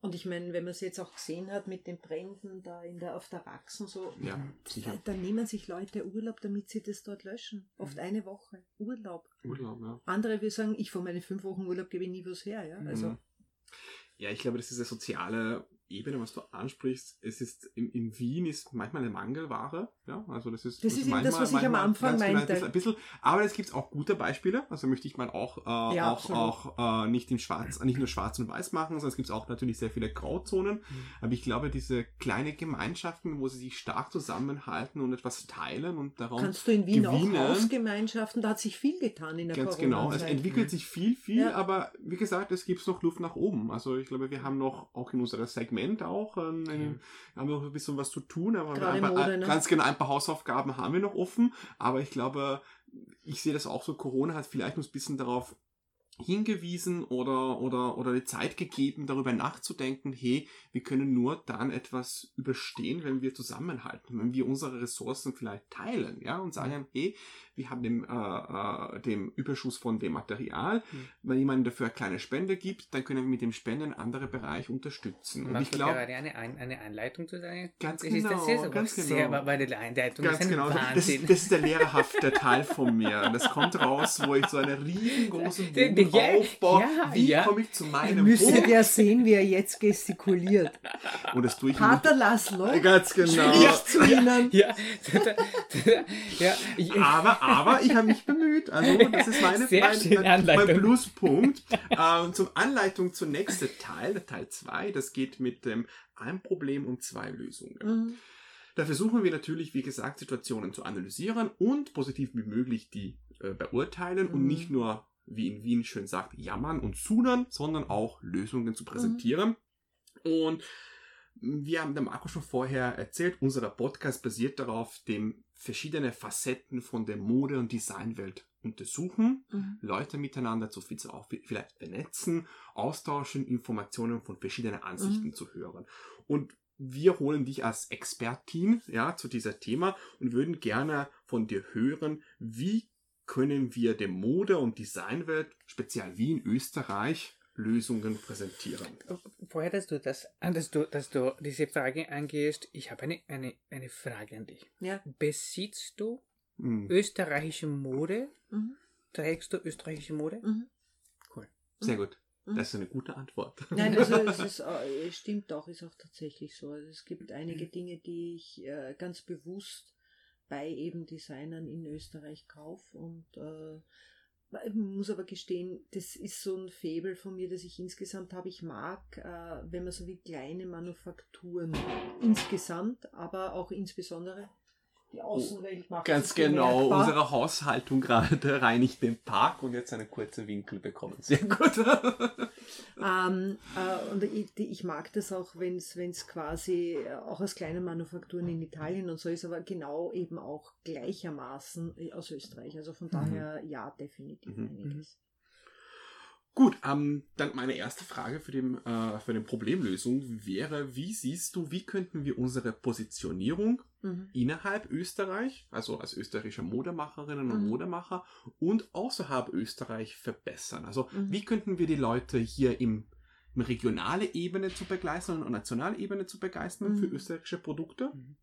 Und ich meine, wenn man es jetzt auch gesehen hat mit den Bränden da in der, auf der Rax und so, Ja, da, dann nehmen sich Leute Urlaub, damit sie das dort löschen. Oft eine Woche. Urlaub. Urlaub, ja. Andere will sagen, ich von meinen fünf Wochen Urlaub gebe nie was her. Ja? Also, Mhm. Ja, ich glaube, das ist eine soziale Ebene, was du ansprichst. Es ist in, in Wien ist manchmal eine Mangelware. Ja, also das ist Das ist eben manchmal, das, was ich am Anfang meinte. Ein bisschen, aber es gibt auch gute Beispiele. Also möchte ich mal auch, äh, Ja, auch, auch äh, nicht in Schwarz, nicht nur Schwarz und Weiß machen, sondern es gibt auch natürlich sehr viele Grauzonen. Aber ich glaube, diese kleine Gemeinschaften, wo sie sich stark zusammenhalten und etwas teilen und darum kannst du in Wien gewinnen. auch Hausgemeinschaften, da hat sich viel getan in der Ganz genau. Es entwickelt sich viel, viel, Ja. aber wie gesagt, es gibt noch Luft nach oben. Also ich glaube, wir haben noch auch in unserem Segment auch ähm, ein, haben noch ein bisschen was zu tun, aber wir haben Mode, ne? ganz genau paar Hausaufgaben haben wir noch offen. Aber ich glaube, ich sehe das auch so, Corona hat vielleicht uns ein bisschen darauf hingewiesen oder, oder, oder die Zeit gegeben, darüber nachzudenken, hey, wir können nur dann etwas überstehen, wenn wir zusammenhalten, wenn wir unsere Ressourcen vielleicht teilen, ja, und sagen, hey, wir haben dem, äh, äh, dem Überschuss von dem Material, Mhm. wenn jemand dafür eine kleine Spende gibt, dann können wir mit dem Spenden andere Bereiche unterstützen. Und Machst ich glaube, gerade eine, Ein- eine Einleitung zu sagen? Ganz das Ist das genau, jetzt aber ganz sehr, genau. weil die Einleitung Ganz ist ein genau. Das, Wahnsinn. das ist der lehrerhafte Teil von mir. Und das kommt raus, wo ich so einen riesengroßen Den, Bogen den Ja, Aufbau. ja, Wie ja. komme ich zu Ihr meinem müsstet Punkt? ja sehen, wie er jetzt gestikuliert. Und das tue ich Pater Laszlo nicht. Ganz genau. zu Ihnen. Ja, Aber, aber ich habe mich bemüht. Also das ist meine, mein, mein, mein Anleitung. Pluspunkt. Ähm, zum Anleitung zur nächsten Teil, der Teil 2, das geht mit dem ein Problem und zwei Lösungen. Mhm. Da versuchen wir natürlich, wie gesagt, Situationen zu analysieren und positiv wie möglich die äh, beurteilen und Mhm. nicht nur, wie in Wien schön sagt, jammern und sudern, sondern auch Lösungen zu präsentieren. Und wir haben der Marco schon vorher erzählt, unser Podcast basiert darauf, dem verschiedene Facetten von der Mode- und Designwelt untersuchen, Mhm. Leute miteinander zu vielleicht vernetzen, austauschen, Informationen von verschiedenen Ansichten Mhm. zu hören. Und wir holen dich als Expertin ja, zu dieser Thema und würden gerne von dir hören, wie können wir der Mode- und Designwelt, speziell wie in Österreich, Lösungen präsentieren. vorher, dass du das, dass du, dass du diese Frage angehst, ich habe eine, eine, eine Frage an dich. Ja. Besitzt du Hm, österreichische Mode? Mhm. Trägst du österreichische Mode? Mhm. Cool. Sehr gut. Mhm. Das ist eine gute Antwort. Nein, also es ist, äh, es stimmt auch, ist auch tatsächlich so. Also es gibt einige Dinge, die ich äh, ganz bewusst bei eben Designern in Österreich kaufe und äh, ich muss aber gestehen, das ist so ein Faible von mir, das ich insgesamt habe. Ich mag, äh, wenn man so wie kleine Manufakturen insgesamt, aber auch insbesondere die Außenwelt macht Ganz genau, bemerkbar. unsere Haushaltung gerade reinigt den Park und jetzt einen kurzen Winkel bekommen. Sehr gut. Ähm, äh, und ich, ich mag das auch, wenn es quasi äh, auch aus kleinen Manufakturen in Italien und so ist, aber genau eben auch gleichermaßen äh, aus Österreich. Also von daher ja, definitiv Mhm. einiges. Gut, ähm, dann meine erste Frage für, den, äh, für die Problemlösung wäre, wie siehst du, wie könnten wir unsere Positionierung Mhm. innerhalb Österreich, also als österreichische Modemacherinnen und Mhm. Modemacher und außerhalb Österreich verbessern? Also Mhm. wie könnten wir die Leute hier im, im regionale Ebene zu begeistern und nationale Ebene zu begeistern für Mhm. österreichische Produkte? Mhm.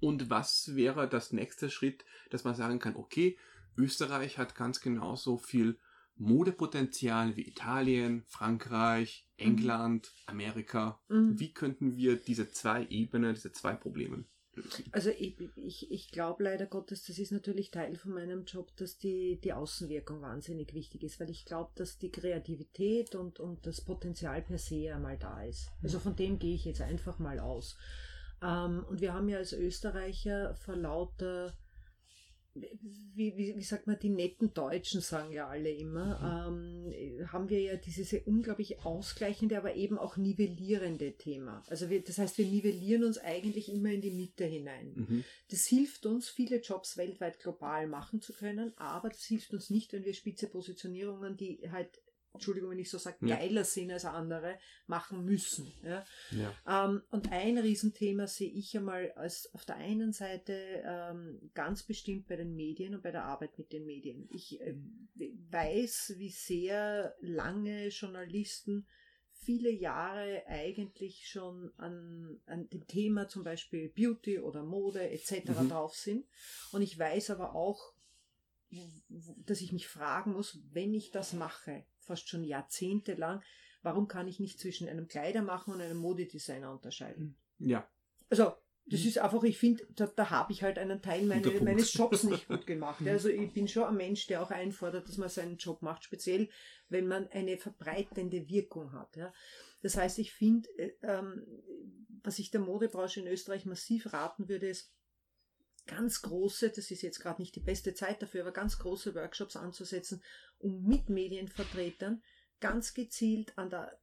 Und was wäre das nächste Schritt, dass man sagen kann, okay, Österreich hat ganz genauso viel Modepotenzial wie Italien, Frankreich, England, Amerika. Mhm. Wie könnten wir diese zwei Ebenen, diese zwei Probleme lösen? Also ich, ich, ich glaube leider Gottes, das ist natürlich Teil von meinem Job, dass die, die Außenwirkung wahnsinnig wichtig ist, weil ich glaube, dass die Kreativität und, und das Potenzial per se einmal da ist. Also von dem gehe ich jetzt einfach mal aus. Ähm, und wir haben ja als Österreicher vor lauter wie, wie, wie sagt man, die netten Deutschen sagen ja alle immer, ähm, haben wir ja dieses unglaublich ausgleichende, aber eben auch nivellierende Thema. Also wir, das heißt, wir nivellieren uns eigentlich immer in die Mitte hinein. Mhm. Das hilft uns, viele Jobs weltweit global machen zu können, aber das hilft uns nicht, wenn wir spitze Positionierungen, die halt, Entschuldigung, wenn ich so sage, Ja. geiler sind als andere, machen müssen. Ja? Ja. Ähm, und ein Riesenthema sehe ich einmal als auf der einen Seite ähm, ganz bestimmt bei den Medien und bei der Arbeit mit den Medien. Ich äh, weiß, wie sehr lange Journalisten viele Jahre eigentlich schon an, an dem Thema zum Beispiel Beauty oder Mode etc. Mhm. drauf sind. Und ich weiß aber auch, dass ich mich fragen muss, wenn ich das mache, fast schon jahrzehntelang, warum kann ich nicht zwischen einem Kleidermacher und einem Modedesigner unterscheiden? ja. Also, das ist einfach, ich finde, da, da habe ich halt einen Teil meine, meines Jobs nicht gut gemacht. Ja, Also ich bin schon ein Mensch, der auch einfordert, dass man seinen Job macht, speziell wenn man eine verbreitende Wirkung hat. Ja. Das heißt, ich finde, äh, ähm, was ich der Modebranche in Österreich massiv raten würde, ist, ganz große, das ist jetzt gerade nicht die beste Zeit dafür, aber ganz große Workshops anzusetzen, um mit Medienvertretern ganz gezielt an der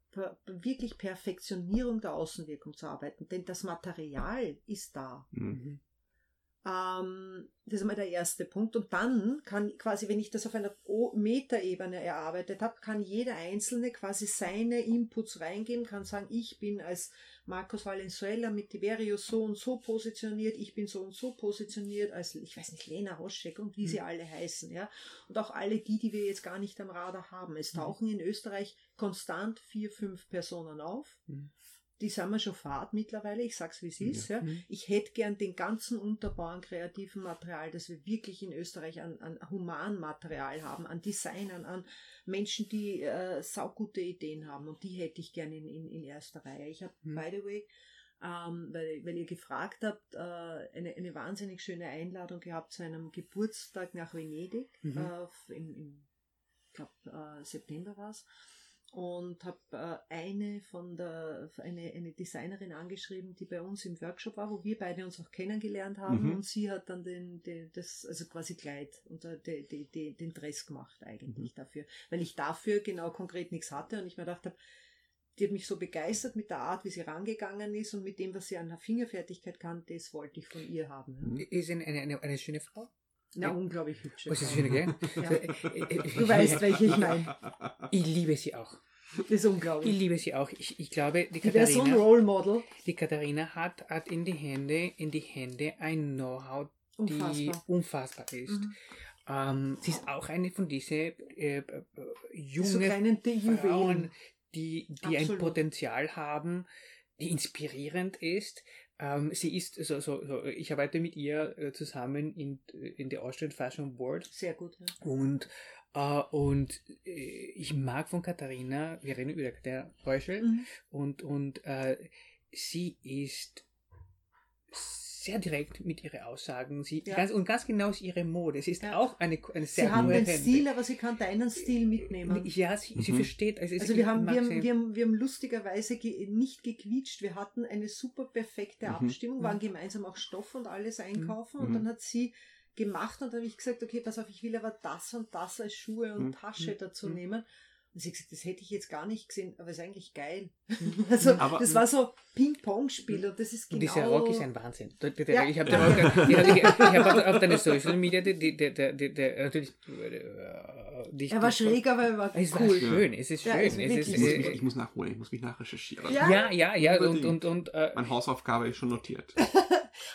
wirklich Perfektionierung der Außenwirkung zu arbeiten. Denn das Material ist da. Mhm. Ähm, das ist einmal der erste Punkt. Und dann kann quasi, wenn ich das auf einer Metaebene erarbeitet habe, kann jeder Einzelne quasi seine Inputs reingeben, kann sagen, ich bin als Marcos Valenzuela mit Tiberius so und so positioniert, ich bin so und so positioniert, als, ich weiß nicht, Lena Hoschek und wie sie alle heißen, ja. Und auch alle die, die wir jetzt gar nicht am Radar haben. Es tauchen in Österreich konstant vier, fünf Personen auf Mhm. Die sind wir schon fad mittlerweile, ich sag's wie es ist. Ja. Mhm. Ich hätte gern den ganzen Unterbau an kreativem Material, das wir wirklich in Österreich an, an Humanmaterial haben, an Designern, an Menschen, die äh, saugute Ideen haben und die hätte ich gern in, in, in erster Reihe. Ich habe, Mhm. by the way, ähm, weil, weil ihr gefragt habt, äh, eine, eine wahnsinnig schöne Einladung gehabt zu einem Geburtstag nach Venedig, Mhm. äh, im, im ich glaube, äh, September war es. Und habe äh, eine von der, eine, eine Designerin angeschrieben, die bei uns im Workshop war, wo wir beide uns auch kennengelernt haben. Mhm. Und sie hat dann den, den, das, also quasi Kleid und äh, de, de, de, den Dress gemacht eigentlich dafür. Weil ich dafür genau konkret nichts hatte und ich mir gedacht habe, die hat mich so begeistert mit der Art, wie sie rangegangen ist und mit dem, was sie an der Fingerfertigkeit kann, das wollte ich von ihr haben. Ja. Mhm. Ist eine, eine, eine schöne Frau? Na, Ja. unglaublich hübsch. Oh, ist das schön, gell? Ja. Äh, äh, äh, Du weißt, welche ich meine. Ich liebe sie auch. Das ist Ich unglaublich. liebe sie auch. Ich, ich glaube, die Die wäre so ein Katharina, Role Model. die Katharina hat, hat in die Hände, in die Hände ein Know-how, die Unfassbar. ist. Mhm. Ähm, sie ist auch eine von diesen äh, äh, äh, So jungen kleinen Frauen, die, die ein. Potenzial haben, die inspirierend ist. Ähm, sie ist, so, so, so, ich arbeite mit ihr äh, zusammen in, in der Austrian Fashion Board Sehr gut. Ja. und, äh, und äh, ich mag von Katharina, wir reden über der Reuschel, Mhm. und, und äh, sie ist sehr direkt mit ihren Aussagen sie, Ja. ganz, und ganz genau ist ihre Mode. Sie ist Ja. auch eine, eine sehr Sie hat den Stil, aber sie kann deinen Stil mitnehmen. Ja, sie, sie Mhm. versteht. Also, Also sie wir haben, wir, sie- haben, wir, haben, wir haben lustigerweise ge nicht gequietscht. Wir hatten eine super perfekte Mhm. Abstimmung, waren gemeinsam auch Stoff und alles einkaufen und Mhm. dann hat sie gemacht und dann habe ich gesagt, okay, pass auf, ich will aber das und das als Schuhe und Mhm. Tasche Mhm. dazu Mhm. nehmen. Und sie hat gesagt, das hätte ich jetzt gar nicht gesehen, aber ist eigentlich geil. Mhm. Also Aber- das war so Ping-Pong-Spiel und das ist Und genau... dieser Rock ist ein Wahnsinn. Der, der, der, Ja. Ich habe hab, auf, deine Social Media die, die, der, der, der, der, natürlich. äh, dich- er war dich- schräg, aber er war Es war cool. schön, es ist Ja, schön. es es ist ist, wirklich Ich muss, mich, ich muss nachholen, ich muss mich nachrecherchieren. Ja. ja, ja, ja, und, und, und äh, Meine Hausaufgabe ist schon notiert.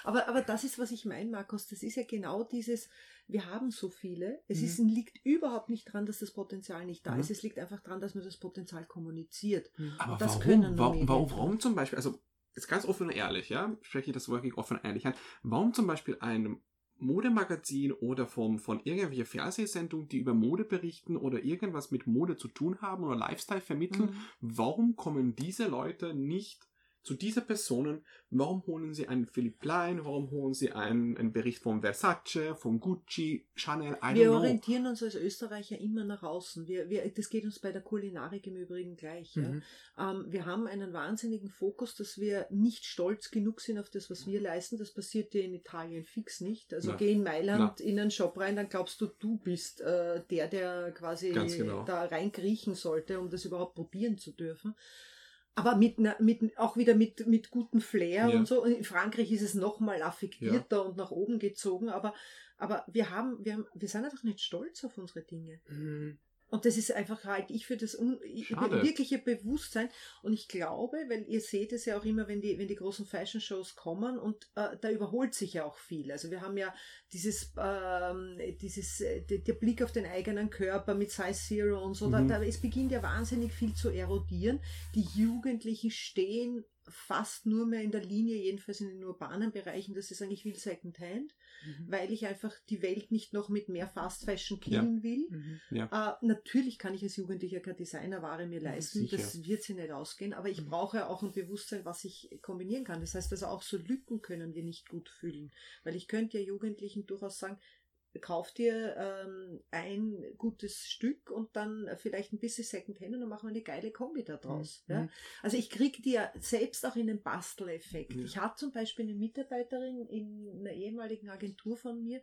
Aber, aber das ist, was ich meine, Markus. Das ist ja genau dieses, wir haben so viele. Es Mhm. ist, liegt überhaupt nicht dran, dass das Potenzial nicht da Mhm. ist. Es liegt einfach dran, dass man das Potenzial kommuniziert. Aber Das warum, können warum, warum, warum zum Beispiel, also jetzt ganz offen und ehrlich, ja, spreche ich das wirklich offen und ehrlich an, warum zum Beispiel ein Modemagazin oder von, von irgendwelcher Fernsehsendung, die über Mode berichten oder irgendwas mit Mode zu tun haben oder Lifestyle vermitteln, Mhm. warum kommen diese Leute nicht zu dieser Personen, warum holen sie einen Philipp Plein, warum holen sie einen, einen Bericht von Versace, von Gucci, Chanel, I Wir know. orientieren uns als Österreicher immer nach außen. Wir, wir, das geht uns bei der Kulinarik im Übrigen gleich. Mhm. Ja. Ähm, wir haben einen wahnsinnigen Fokus, dass wir nicht stolz genug sind auf das, was wir leisten. Das passiert dir in Italien fix nicht. Also Na. geh in Mailand in einen Shop rein, dann glaubst du, du bist äh, der, der quasi genau. da reinkriechen sollte, um das überhaupt probieren zu dürfen. Aber mit, mit, auch wieder mit, mit gutem Flair Ja. und so. Und in Frankreich ist es nochmal affektierter und nach oben gezogen, aber, aber wir haben, wir haben, wir sind einfach nicht stolz auf unsere Dinge. Mhm. Und das ist einfach halt ich für das wirkliche Bewusstsein. Und ich glaube, weil ihr seht es ja auch immer, wenn die, wenn die großen Fashion Shows kommen und äh, da überholt sich ja auch viel. Also wir haben ja dieses, ähm, dieses äh, der, der Blick auf den eigenen Körper mit Size Zero und so. Mhm. Da, da, es beginnt ja wahnsinnig viel zu erodieren. Die Jugendlichen stehen fast nur mehr in der Linie, jedenfalls in den urbanen Bereichen, das ist eigentlich viel Secondhand, Mhm. weil ich einfach die Welt nicht noch mit mehr Fast Fashion killen will. Mhm. Äh, natürlich kann ich als Jugendlicher keine Designerware mir leisten, sicher. das wird sie nicht ausgehen, aber ich Mhm. brauche auch ein Bewusstsein, was ich kombinieren kann. Das heißt also auch so Lücken können wir nicht gut füllen, weil ich könnte ja Jugendlichen durchaus sagen, kauf dir ähm, ein gutes Stück und dann vielleicht ein bisschen Secondhand und dann machen wir eine geile Kombi da draus. Mhm. Ja? Also ich kriege die ja selbst auch in den Basteleffekt. Ja. Ich hatte zum Beispiel eine Mitarbeiterin in einer ehemaligen Agentur von mir,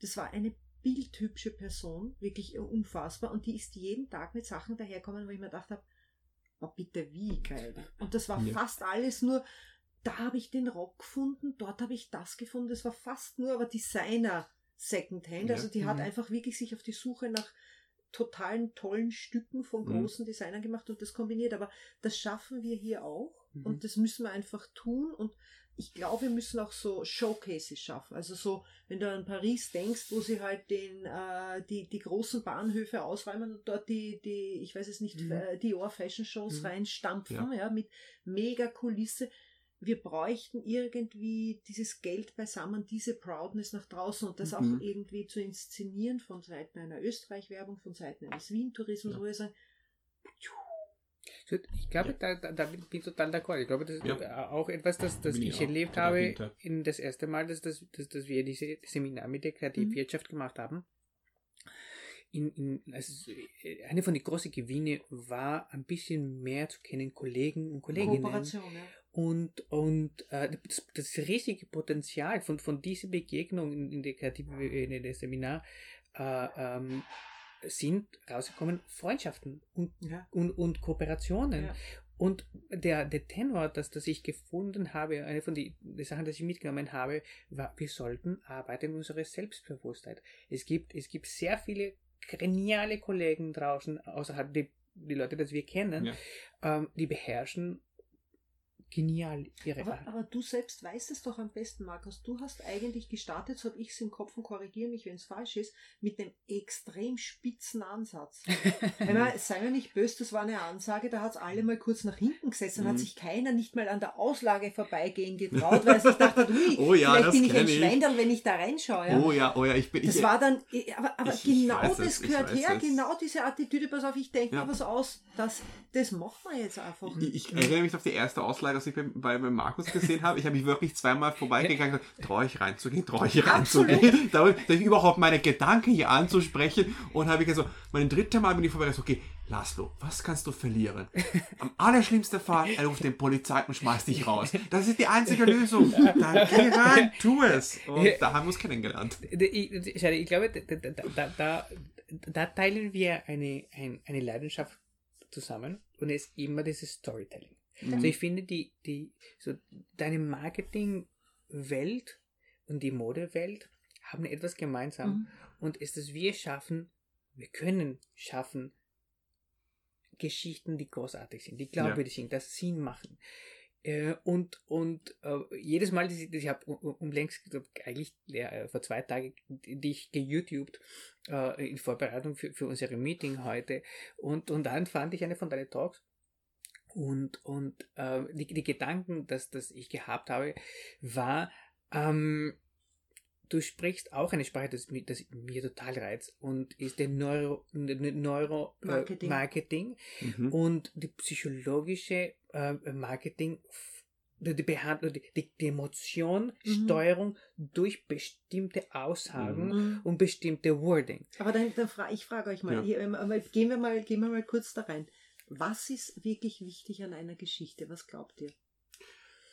das war eine bildhübsche Person, wirklich unfassbar. Und die ist jeden Tag mit Sachen daherkommen, wo ich mir gedacht habe, oh, bitte wie geil. Und das war Ja. fast alles nur, da habe ich den Rock gefunden, dort habe ich das gefunden. Das war fast nur aber Designer Secondhand. Ja. Also die hat Mhm. einfach wirklich sich auf die Suche nach totalen tollen Stücken von Mhm. großen Designern gemacht und das kombiniert. Aber das schaffen wir hier auch. Mhm. und das müssen wir einfach tun und ich glaube, wir müssen auch so Showcases schaffen. Also so, wenn du an Paris denkst, wo sie halt den, äh, die, die großen Bahnhöfe ausräumen und dort die, die ich weiß es nicht, Mhm. äh, Dior Fashion Shows Mhm. reinstampfen, ja. mit mega Kulisse. Wir bräuchten irgendwie dieses Geld beisammen, diese Proudness nach draußen und das Mhm. auch irgendwie zu inszenieren von Seiten einer Österreich-Werbung, von Seiten eines Wien-Tourismus, Ja. wo wir sagen, Ich glaube, da, da, da bin ich total d'accord. Ich glaube, das ist Ja. auch etwas, das, das Bin ich ich auch erlebt habe, in das erste Mal, dass, dass, dass, dass wir diese Seminar mit der Kreativwirtschaft gemacht haben. In, in, also eine von den großen Gewinne war, ein bisschen mehr zu kennen, Kollegen und Kolleginnen. Kooperation, ja. Und, und äh, das, das riesige Potenzial von, von dieser Begegnung in, in der kreativen in der Seminar äh, ähm, sind rausgekommen Freundschaften und, Ja. und, und Kooperationen. Ja. Und der, der Tenor, das, das ich gefunden habe, eine von den die Sachen, die ich mitgenommen habe, war, wir sollten arbeiten in unserer Selbstbewusstheit. Es gibt, es gibt sehr viele geniale Kollegen draußen, außerhalb die, die Leute, die wir kennen, Ja. ähm, die beherrschen genial ihre Aber, Art. aber du selbst weißt es doch am besten, Markus. Du hast eigentlich gestartet, so habe ich es im Kopf und korrigiere mich, wenn es falsch ist, mit einem extrem spitzen Ansatz. Wenn man, sei mir nicht böse, das war eine Ansage, da hat es alle mal kurz nach hinten gesetzt, dann hat Mhm. sich keiner nicht mal an der Auslage vorbeigehen getraut, weil er sich dachte, ui, Oh ja, vielleicht bin ich ein ich. Schweinderl, wenn ich da reinschaue. Ja? Oh ja, oh ja, ich bin. Das ich, war dann, aber, aber Ich- ich genau weiß das es, ich gehört her, es. genau diese Attitüde, pass auf, ich denke Ja. mir was aus, das, das macht man jetzt einfach. Ich, ich erinnere mich auf die erste Auslage, als ich bei, bei, bei Markus gesehen habe. Ich habe mich wirklich zweimal vorbeigegangen und gesagt, traue ich reinzugehen, traue ich reinzugehen. Da, da ich überhaupt meine Gedanken hier anzusprechen und habe ich also, mein drittes Mal bin ich vorbeigegangen, okay, Laszlo, was kannst du verlieren? Am allerschlimmsten Fall, er ruft den Polizei und schmeißt dich raus. Das ist die einzige Lösung. Dann geh rein, tu es. Und da haben wir uns kennengelernt. Ich, ich, ich glaube, da, da, da, da, teilen wir eine, ein, eine Leidenschaft zusammen und es ist immer dieses Storytelling. Also ich finde, die, die, so deine Marketingwelt und die Modewelt haben etwas gemeinsam Mhm. und ist es, wir schaffen, wir können schaffen, Geschichten, die großartig sind, die glaubwürdig sind, das Sinn machen. Äh, und und äh, jedes Mal, dass ich, ich habe um, um längst, eigentlich ja, äh, vor zwei Tagen, die ich geYouTubed äh, in Vorbereitung für, für unsere Meeting heute und, und dann fand ich eine von deinen Talks und, und äh, die, die Gedanken, dass, dass ich gehabt habe, war, ähm, du sprichst auch eine Sprache, das, das mir total reizt und ist der Neuro, Neuro äh, Marketing. Marketing Mhm. und die psychologische äh, Marketing, die, die, Behandlung, die, die, die Emotion, Mhm. Steuerung durch bestimmte Aussagen Mhm. und bestimmte Wording. Aber dann, dann fra ich frage euch mal, Ja. hier, ähm, gehen, wir mal, gehen wir mal kurz da rein. Was ist wirklich wichtig an einer Geschichte? Was glaubt ihr?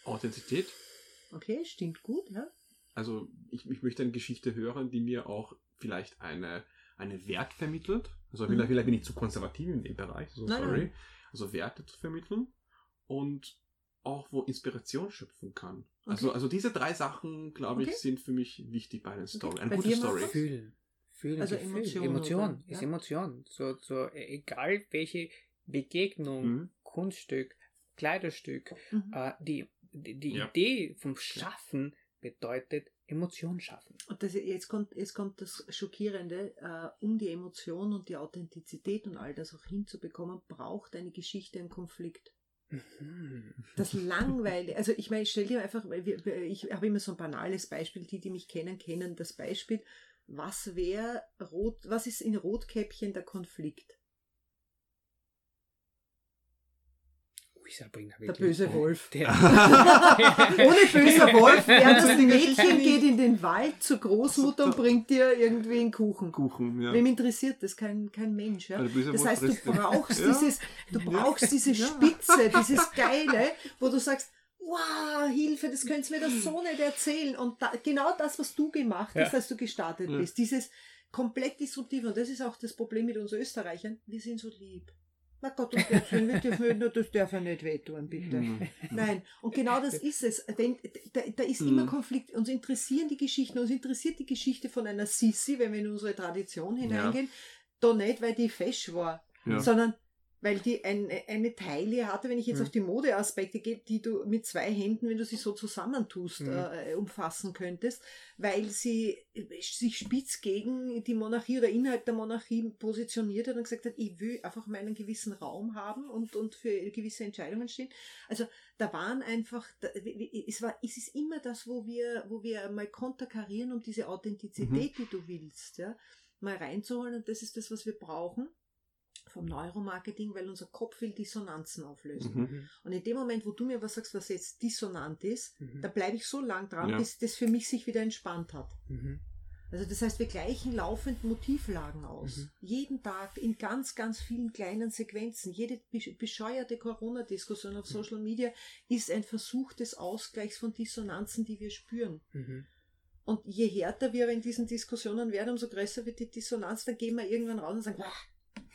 Authentizität. Okay, stimmt gut, ja? Also ich, ich möchte eine Geschichte hören, die mir auch vielleicht eine, eine Wert vermittelt. Also Mhm. vielleicht, vielleicht bin ich zu konservativ in dem Bereich, so Nein, sorry. nein. Also Werte zu vermitteln und auch wo Inspiration schöpfen kann. Also, Okay. also diese drei Sachen, glaube ich, Okay. sind für mich wichtig bei einer Story. Eine Bei gute Story. Fühlen. Fühlen. Also Gefühl. Emotion, Emotion. oder? Ist Ja. Emotion. So, so, e- egal welche Begegnung, Mhm. Kunststück, Kleiderstück, Mhm. äh, die, die, die Ja. Idee vom Schaffen bedeutet Emotion schaffen. Und das, jetzt, kommt, jetzt kommt das Schockierende, äh, um die Emotion und die Authentizität und all das auch hinzubekommen, braucht eine Geschichte einen Konflikt. Mhm. Das Langweilige, also ich meine, stell dir einfach, ich habe immer so ein banales Beispiel, die, die mich kennen, kennen das Beispiel, was wäre rot, was ist in Rotkäppchen der Konflikt? Ui, Sabrina, Der böse Wolf. Der, Ohne böser Wolf wäre das Mädchen geht in den Wald zur Großmutter und bringt dir irgendwie einen Kuchen. Kuchen, ja. Wem interessiert das? Kein, kein Mensch. Ja? Das heißt, du brauchst dieses, du brauchst diese. Spitze, dieses Geile, wo du sagst, wow, Hilfe, das könntest du mir das so nicht erzählen. Und da, genau das, was du gemacht hast, als du gestartet bist, dieses komplett disruptive, und das ist auch das Problem mit uns Österreichern, wir sind so lieb. Na Gott, um Gottes Willen, wir dürfen, nur das darf ja nicht wehtun, bitte. Mhm. Nein, und genau das ist es. Wenn, da, da ist immer Konflikt. Uns interessieren die Geschichten. Uns interessiert die Geschichte von einer Sissi, wenn wir in unsere Tradition hineingehen. Da nicht, weil die fesch war, Ja. sondern weil die eine, eine Taille hatte, wenn ich jetzt Mhm. auf die Modeaspekte gehe, die du mit zwei Händen, wenn du sie so zusammentust, Mhm. äh, umfassen könntest, weil sie sich spitz gegen die Monarchie oder innerhalb der Monarchie positioniert hat und gesagt hat, ich will einfach meinen gewissen Raum haben und, und für gewisse Entscheidungen stehen. Also da waren einfach, da, es war, es ist immer das, wo wir, wo wir mal konterkarieren, um diese Authentizität, die du willst, ja, mal reinzuholen und das ist das, was wir brauchen vom Neuromarketing, weil unser Kopf will Dissonanzen auflösen. Mhm. Mhm. Und in dem Moment, wo du mir was sagst, was jetzt dissonant ist, Mhm. da bleibe ich so lang dran, Ja. bis das für mich sich wieder entspannt hat. Mhm. Also das heißt, wir gleichen laufend Motivlagen aus. Mhm. Jeden Tag in ganz, ganz vielen kleinen Sequenzen. Jede besch- bescheuerte Corona-Diskussion auf Social Media ist ein Versuch des Ausgleichs von Dissonanzen, die wir spüren. Mhm. Und je härter wir in diesen Diskussionen werden, umso größer wird die Dissonanz. Dann gehen wir irgendwann raus und sagen.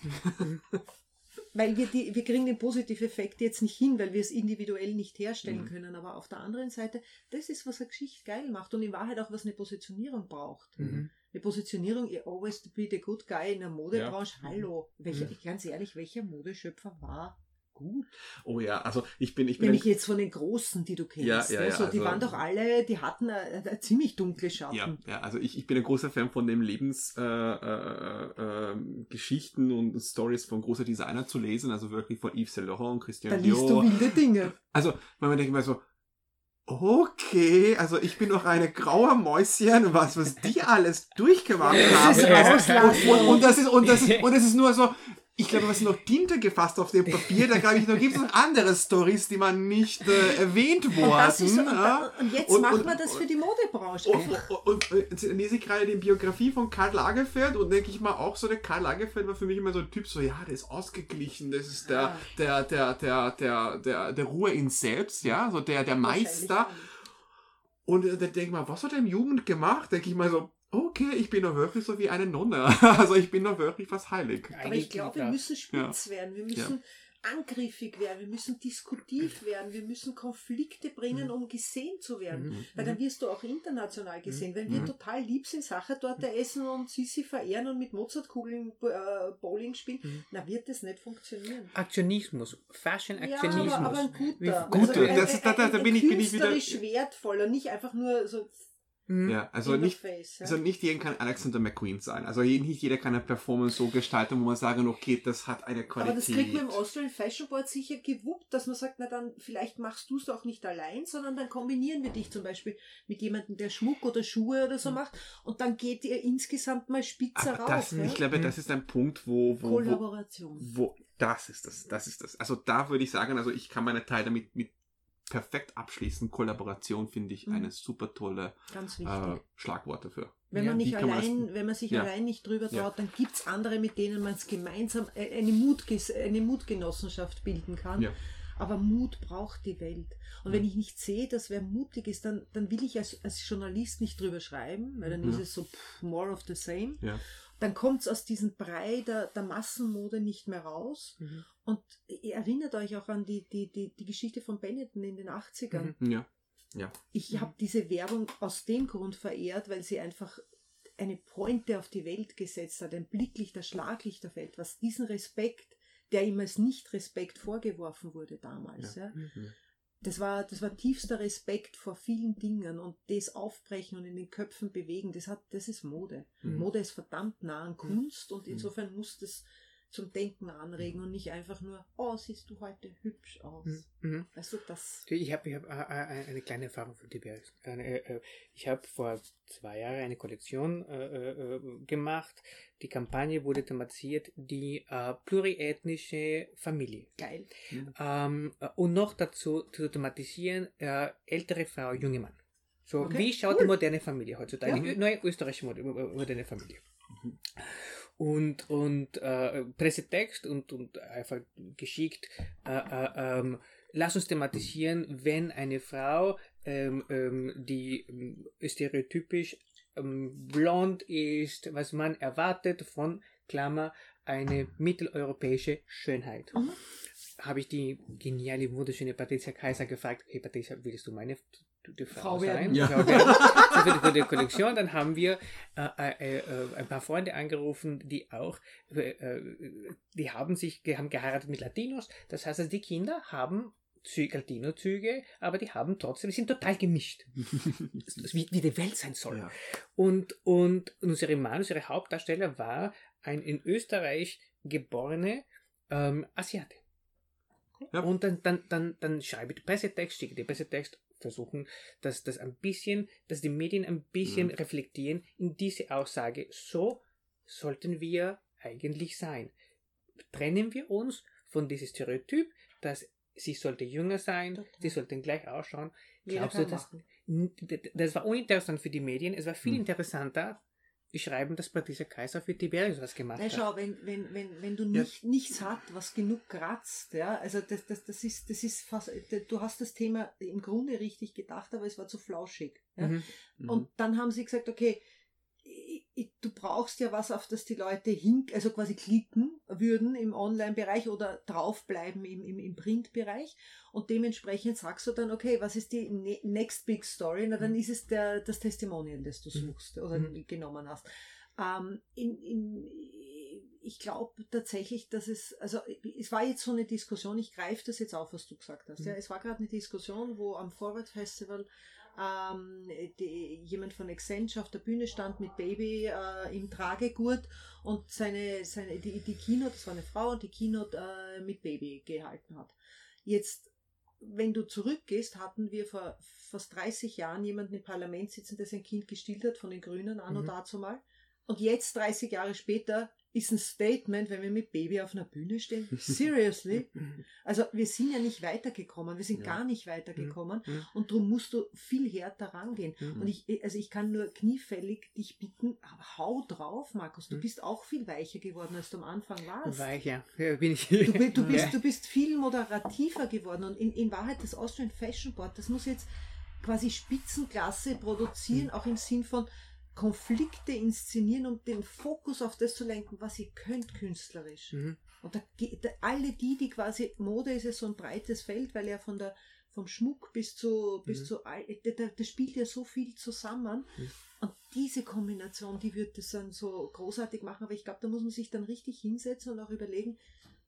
weil wir, die, wir kriegen den positiven Effekt jetzt nicht hin, weil wir es individuell nicht herstellen Mhm. können. Aber auf der anderen Seite, das ist, was eine Geschichte geil macht und in Wahrheit auch, was eine Positionierung braucht. Mhm. Eine Positionierung, you always be the good guy in der Modebranche. Ja. Hallo, welcher, Mhm. ganz ehrlich, welcher Modeschöpfer war gut? Oh ja, also ich bin, ich bin Nämlich jetzt von den Großen, die du kennst. Ja, ja, ne? ja, so, die also- waren doch alle, die hatten eine, eine ziemlich dunkle Ja, Schatten. ja, also ich, ich bin ein großer Fan von dem Lebensgeschichten äh, äh, äh, Geschichten und Stories von großer Designer zu lesen, also wirklich von Yves Saint Laurent und Da Christian liest du Dior. wilde Dinge. Also, man denkt mal so, okay, also ich bin doch eine graue Mäuschen, was, was die alles durchgemacht Das ist haben. Auslassung. Und, und, und das ist, und das ist, und das ist nur so, ich glaube, was noch Tinte gefasst auf dem Papier, da glaube ich, da gibt es noch andere Stories, die man nicht äh, erwähnt wurden. ist, und, ja. und jetzt Und- machen wir das für die Modebranche. Und, und, und jetzt lese ich gerade die Biografie von Karl Lagerfeld und denke ich mal auch so, der Karl Lagerfeld war für mich immer so ein Typ, so ja, der ist ausgeglichen, das ist der, der, der, der, der, der, der Ruhe in selbst, ja, so der, der Meister. Und äh, dann denke ich mal, was hat er im Jugend gemacht? Denke ich mal so, okay, ich bin doch wirklich so wie eine Nonne. Also ich bin doch wirklich was heilig. Aber ich glaube, wir müssen spitz werden, wir müssen angriffig werden, wir müssen diskutiv werden, wir müssen Konflikte bringen, um gesehen zu werden. Mhm. Weil dann wirst du auch international gesehen. Wenn wir Mhm. total lieb sind, Sachertorte essen und Sissi verehren und mit Mozartkugeln äh, Bowling spielen, Mhm. na wird das nicht funktionieren. Aktionismus, Fashion Ja, aber, aber ein guter. Wie- Guter, ein, das ist- da- da- da ein, bin ich- bin ich wieder- künstlerisch wertvoller, nicht einfach nur so Mhm. Ja, also nicht, face. Ja. also nicht jeder kann Alexander McQueen sein. Also nicht jeder kann eine Performance so gestalten, wo man sagen, okay, das hat eine Qualität. Aber das kriegt man im Austrian Fashion Board sicher gewuppt, dass man sagt, na dann, vielleicht machst du es auch nicht allein, sondern dann kombinieren wir dich zum Beispiel mit jemandem, der Schmuck oder Schuhe oder so macht und dann geht ihr insgesamt mal spitzer Aber rauf. das, ja? ich glaube, das ist ein Punkt, wo, wo, wo, Kollaboration. wo, das ist das, das ist das. Also da würde ich sagen, also ich kann meine Teile damit mit perfekt abschließen. Kollaboration finde ich Mhm. eine super tolle äh, Schlagwort dafür. wenn man nicht man allein, das- wenn man sich Ja. allein nicht drüber traut, Ja. dann gibt es andere, mit denen man es gemeinsam äh, eine, Mutges eine Mutgenossenschaft bilden kann. Ja. Aber Mut braucht die Welt. Und wenn ich nicht sehe, dass wer mutig ist, dann, dann will ich als, als Journalist nicht drüber schreiben, weil dann Mhm. ist es so pff, more of the same. Ja. Dann kommt es aus diesem Brei der, der Massenmode nicht mehr raus. Mhm. Und ihr erinnert euch auch an die, die, die, die Geschichte von Benetton in den 80ern. Mhm. Ja. Ja. Ich habe diese Werbung aus dem Grund verehrt, weil sie einfach eine Pointe auf die Welt gesetzt hat, ein Blicklicht, ein Schlaglicht auf etwas. Diesen Respekt, der ihm als Nicht-Respekt vorgeworfen wurde damals. Ja. Mhm. Das, war, das war tiefster Respekt vor vielen Dingen und das Aufbrechen und in den Köpfen bewegen, das, hat, das ist Mode. Mhm. Mode ist verdammt nah an Kunst und Mhm. insofern muss das zum Denken anregen und nicht einfach nur, oh, siehst du heute hübsch aus. Mhm. Mhm. Weißt du, das. Ich habe ich hab, äh, äh, eine kleine Erfahrung dir. Eine, äh, ich habe vor zwei Jahren eine Kollektion äh, gemacht. Die Kampagne wurde thematisiert, die pluriethnische Familie. Geil. Ähm, äh, und noch dazu zu thematisieren, ältere Frau, junge Mann. So, Okay, wie schaut cool. die moderne Familie heutzutage? Ja. Die neue österreichische Mod- moderne Familie. Mhm. Und, und äh, Pressetext und, und einfach geschickt, äh, äh, ähm, lass uns thematisieren, wenn eine Frau, ähm, ähm, die stereotypisch blond ist, was man erwartet von Klammer, eine mitteleuropäische Schönheit. Mhm. Habe ich die geniale, wunderschöne Patricia Kaiser gefragt, hey Patricia, willst du meine Frau, Frau sein? werden. Ja. Frau werden. So für, die, Kollektion. Dann haben wir äh, äh, äh, ein paar Freunde angerufen, die auch, äh, äh, die haben sich, die haben geheiratet mit Latinos. Das heißt, also die Kinder haben Zü Latino-Züge, aber die haben trotzdem, die sind total gemischt. Wie, wie die Welt sein soll. Ja. Und, und unsere Mann, unsere Hauptdarsteller war ein in Österreich geborene ähm, Asiate. Ja. Und dann, dann, dann, dann schreibe ich den Pressetext, schicke den Pressetext, versuchen, dass das ein bisschen, dass die Medien ein bisschen Mhm. reflektieren in diese Aussage. So sollten wir eigentlich sein. Trennen wir uns von diesem Stereotyp, dass sie sollte jünger sein, Total. sie sollten gleich ausschauen. Glaubst du, kann dass, machen. N- d- Das war uninteressant für die Medien. Es war viel Hm. interessanter, schreiben, dass Patricia Kaiser für Tiberius was gemacht Nein, hat. schau, wenn, wenn, wenn, wenn du Ja. nicht, nichts hat, was genug kratzt, ja, also das, das, das ist, das ist fast, du hast das Thema im Grunde richtig gedacht, aber es war zu flauschig. Ja. Mhm. Und dann haben sie gesagt, okay, du brauchst ja was, auf das die Leute hin, also quasi klicken würden im Online-Bereich oder draufbleiben im, im, im Print-Bereich. Und dementsprechend sagst du dann, okay, was ist die ne next big story? Na, dann ist es der, das Testimonial, das du Mhm. suchst oder Mhm. genommen hast. Ähm, in, in, ich glaube tatsächlich, dass es, also es war jetzt so eine Diskussion, ich greife das jetzt auf, was du gesagt hast. Ja, Mhm. es war gerade eine Diskussion, wo am Forward Festival ähm, die, jemand von Accenture auf der Bühne stand mit Baby äh, im Tragegurt und seine, seine, die, die Keynote, das war eine Frau, und die Keynote äh, mit Baby gehalten hat. Jetzt, wenn du zurückgehst, hatten wir vor fast 30 Jahren jemanden im Parlament sitzen, der sein Kind gestillt hat von den Grünen an und Mhm. dazu mal. Und jetzt, 30 Jahre später, ist ein Statement, wenn wir mit Baby auf einer Bühne stehen. Seriously? Also wir sind ja nicht weitergekommen, wir sind Ja. gar nicht weitergekommen Mhm. und darum musst du viel härter rangehen. Mhm. Und ich, also ich kann nur kniefällig dich bitten, hau drauf, Markus, du Mhm. bist auch viel weicher geworden, als du am Anfang warst. Weich, ja. bin ich. Du, du, bist, du bist viel moderativer geworden und in, in Wahrheit das Austrian Fashion Board, das muss jetzt quasi Spitzenklasse produzieren, auch im Sinn von Konflikte inszenieren, um den Fokus auf das zu lenken, was ihr könnt künstlerisch. Mhm. Und da, da, alle die, die quasi, Mode ist ja so ein breites Feld, weil ja von der, vom Schmuck bis zu, bis Mhm. zu, da, da spielt ja so viel zusammen. Mhm. Und diese Kombination, die wird das dann so großartig machen. Aber ich glaube, da muss man sich dann richtig hinsetzen und auch überlegen,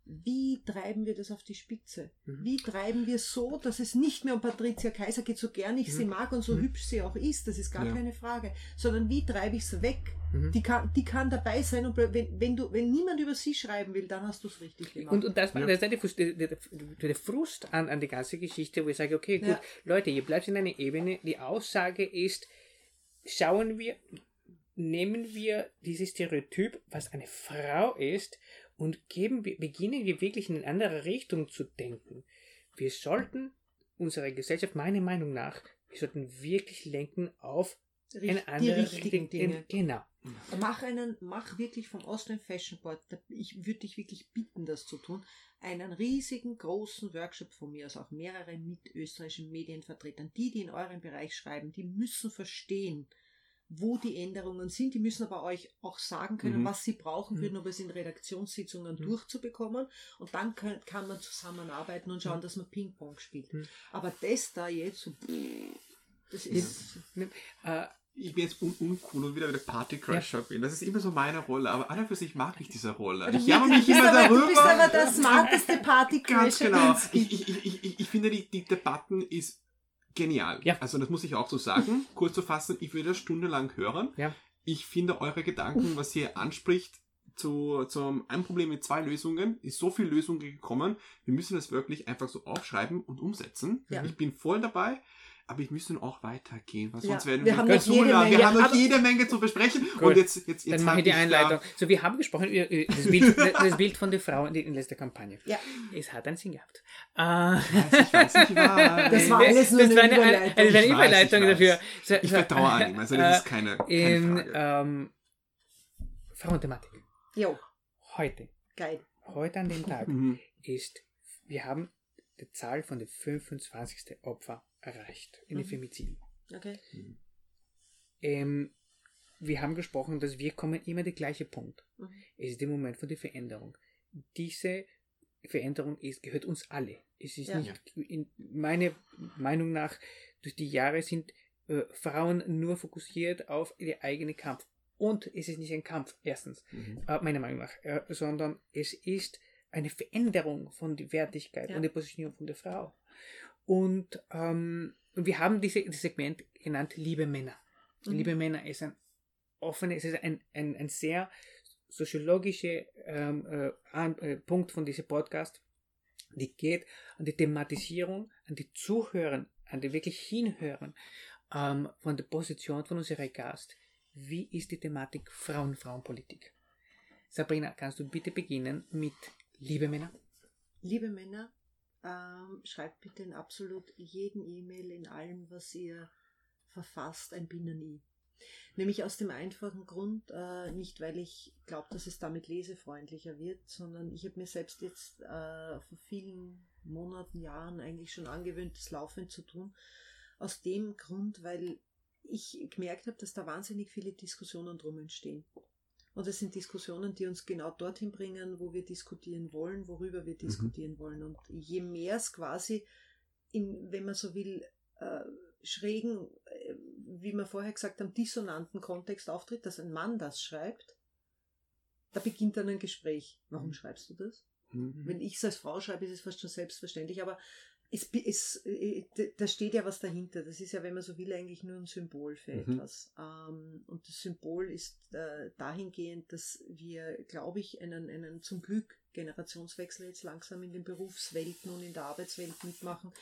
wie treiben wir das auf die Spitze? Mhm. Wie treiben wir so, dass es nicht mehr um Patricia Kaiser geht, so gern ich sie Mhm. mag und so Mhm. hübsch sie auch ist, das ist gar Ja. keine Frage, sondern wie treibe ich es weg? Die kann, die kann dabei sein und wenn, wenn, du, wenn niemand über sie schreiben will, dann hast du es richtig gemacht. Und, und das war Ja. das ist der, Frust- der, der, der Frust an, an die ganze Geschichte, wo ich sage, okay, gut, Ja. Leute, ihr bleibt in einer Ebene. Die Aussage ist, schauen wir, nehmen wir dieses Stereotyp, was eine Frau ist, und geben beginnen wir wirklich in eine andere Richtung zu denken. Wir sollten unsere Gesellschaft, meiner Meinung nach, wir sollten wirklich lenken auf Richt- eine die andere richtigen Richtung. Dinge. Genau. Mach einen, mach wirklich vom Austrian Fashion Board, ich würde dich wirklich bitten, das zu tun, einen riesigen, großen Workshop von mir aus, auch mehrere mit österreichischen Medienvertretern, die, die in eurem Bereich schreiben, die müssen verstehen, wo die Änderungen sind. Die müssen aber euch auch sagen können, Mhm. was sie brauchen Mhm. würden, um es in Redaktionssitzungen Mhm. durchzubekommen. Und dann kann, kann man zusammenarbeiten und schauen, dass man Ping-Pong spielt. Mhm. Aber das da jetzt, so, das ist... Äh, Ich bin jetzt un uncool und wieder wieder Partycrasher bin. Das ist immer so meine Rolle, aber an und für sich mag ich diese Rolle. Du Ich jammer mich immer aber- darüber. Du bist aber der smarteste party Ganz genau. Ich, ich, ich, ich, ich finde, die, die Debatten ist genial. Ja. Also das muss ich auch so sagen. Kurz zu fassen, ich würde das stundenlang hören. Ja. Ich finde eure Gedanken, was ihr anspricht, zu, zum ein Problem mit zwei Lösungen, ist so viel Lösungen gekommen. Wir müssen das wirklich einfach so aufschreiben und umsetzen. Ja. Ich bin voll dabei. Aber ich müsste auch weitergehen, weil Ja, sonst werden wir wir, haben ganz. Menge, Wir haben noch jede Menge zu besprechen. Gut. Und jetzt, jetzt, jetzt Dann mache ich die da- Einleitung. So, wir haben gesprochen über über das Bild, das Bild von der Frau in der letzten Kampagne. Ja. Es hat einen Sinn gehabt. Äh, Ich weiß nicht, was. Das war alles nur das eine war eine, eine, Überleitung. eine, Ich weiß, Überleitung ich weiß. dafür. So, Ich so, vertraue an ihm, also das ist äh, keine, keine in, Frage. ähm, Frauenthematik. Jo, Heute, geil. heute an dem Tag Mhm. ist, wir haben die Zahl von den 25. Opfer erreicht in den Mhm. Femiziden. Okay. Ähm, wir haben gesprochen, dass wir kommen immer der gleiche Punkt. Mhm. Es ist der Moment für die Veränderung. Diese Veränderung ist, gehört uns alle. Es ist Ja. nicht, in meiner Meinung nach, durch die Jahre sind äh, Frauen nur fokussiert auf ihr eigenen Kampf. Und es ist nicht ein Kampf, erstens, Mhm. äh, meiner Meinung nach, äh, sondern es ist eine Veränderung von der Wertigkeit Ja. und der Positionierung von der Frau. Und, ähm, wir haben diese, dieses Segment genannt Liebe Männer. Mhm. Liebe Männer ist ein offenes, es ist ein, ein, ein sehr soziologischer ähm, äh, äh, Punkt von diesem Podcast, die geht an die Thematisierung, an die Zuhören, an die wirklich Hinhören ähm, von der Position von unserem Gast. Wie ist die Thematik Frauen, Frauenpolitik? Sabrina, kannst du bitte beginnen mit Liebe Männer? Liebe Männer, ähm, schreibt bitte in absolut jeden E-Mail, in allem, was ihr verfasst, ein Binnen-I. Nämlich aus dem einfachen Grund, äh, nicht weil ich glaube, dass es damit lesefreundlicher wird, sondern ich habe mir selbst jetzt äh, vor vielen Monaten, Jahren eigentlich schon angewöhnt, das laufend zu tun. Aus dem Grund, weil ich gemerkt habe, dass da wahnsinnig viele Diskussionen drum entstehen. Und das sind Diskussionen, die uns genau dorthin bringen, wo wir diskutieren wollen, worüber wir diskutieren wollen. Und je mehr es quasi in, wenn man so will, äh, schrägen, äh, wie wir vorher gesagt haben, dissonanten Kontext auftritt, dass ein Mann das schreibt, da beginnt dann ein Gespräch. Warum schreibst du das? Mhm. Wenn ich es als Frau schreibe, ist es fast schon selbstverständlich, aber es, es, äh, da steht ja was dahinter. Das ist ja, wenn man so will, eigentlich nur ein Symbol für Mhm. etwas. Ähm, und das Symbol ist äh, dahingehend, dass wir, glaube ich, einen, einen zum Glück Generationswechsel jetzt langsam in den Berufswelten und in der Arbeitswelt mitmachen,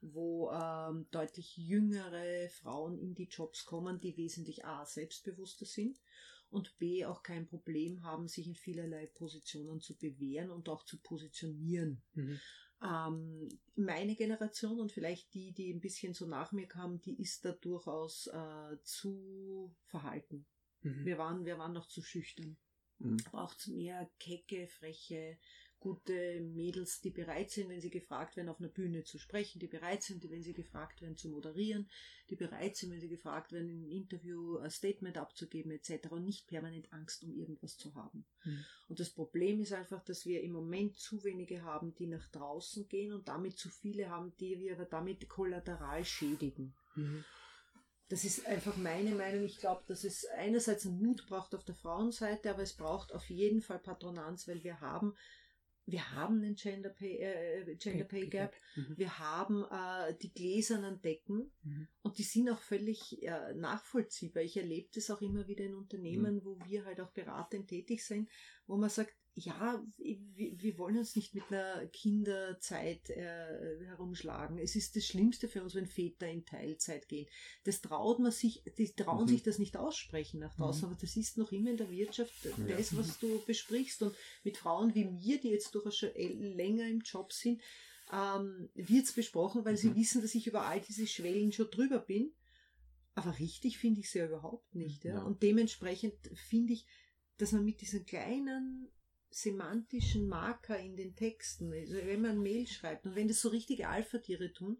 wo ähm, deutlich jüngere Frauen in die Jobs kommen, die wesentlich A, selbstbewusster sind und B, auch kein Problem haben, sich in vielerlei Positionen zu bewähren und auch zu positionieren. Mhm. Ähm, meine Generation und vielleicht die, die ein bisschen so nach mir kamen, die ist da durchaus äh, zu verhalten. Mhm. Wir waren, wir waren noch zu schüchtern. Mhm. Braucht mehr kecke, freche, gute Mädels, die bereit sind, wenn sie gefragt werden, auf einer Bühne zu sprechen, die bereit sind, wenn sie gefragt werden, zu moderieren, die bereit sind, wenn sie gefragt werden, in einem Interview ein Statement abzugeben, etc. und nicht permanent Angst um irgendwas zu haben. Mhm. Und das Problem ist einfach, dass wir im Moment zu wenige haben, die nach draußen gehen und damit zu viele haben, die wir aber damit kollateral schädigen. Mhm. Das ist einfach meine Meinung. Ich glaube, dass es einerseits einen Mut braucht auf der Frauenseite, aber es braucht auf jeden Fall Patronanz, weil wir haben, wir haben einen Gender Pay, äh, Gender Pay Gap, Mhm. wir haben äh, die gläsernen Decken Mhm. und die sind auch völlig äh, nachvollziehbar. Ich erlebe das auch immer wieder in Unternehmen, wo wir halt auch beratend tätig sind, wo man sagt, ja, wir, wollen uns nicht mit einer Kinderzeit äh, herumschlagen. Es ist das Schlimmste für uns, wenn Väter in Teilzeit gehen. Das traut man sich, die trauen Mhm. sich das nicht aussprechen nach draußen, Mhm. aber das ist noch immer in der Wirtschaft Ja. das, was du besprichst. Und mit Frauen wie mir, die jetzt durchaus schon länger im Job sind, ähm, wird es besprochen, weil sie Mhm. wissen, dass ich über all diese Schwellen schon drüber bin. Aber richtig finde ich sie ja überhaupt nicht. Ja? Ja. Und dementsprechend finde ich, dass man mit diesen kleinen semantischen Marker in den Texten, also wenn man Mail schreibt und wenn das so richtige Alpha-Tiere tun,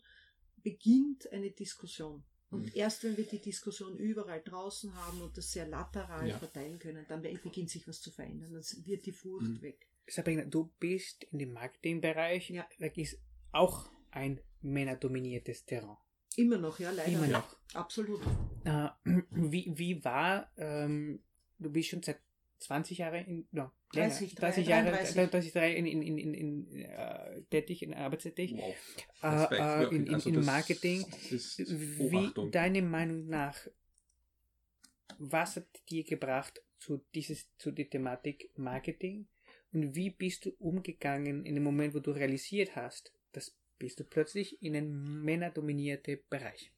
beginnt eine Diskussion. Und Mhm. erst wenn wir die Diskussion überall draußen haben und das sehr lateral Ja. verteilen können, dann beginnt sich was zu verändern. Dann wird die Furcht Mhm. weg. Sabrina, du bist in dem Marketingbereich. Ja. Da ist auch ein männerdominiertes Terrain. Immer noch, ja, leider. Immer Ja. noch. Absolut. Äh, wie, wie war, ähm, du bist schon seit 20 Jahren in, no, 30, 30 Jahre, 33. 33 Jahre in, in, in, in, in äh, tätig, in Arbeit tätig, Wow. äh, äh, in, in, Also Marketing. Wie, deiner Meinung nach, was hat dir gebracht zu, dieses, zu der Thematik Marketing? Und wie bist du umgegangen in dem Moment, wo du realisiert hast, dass bist du plötzlich in einem männerdominierten Bereich?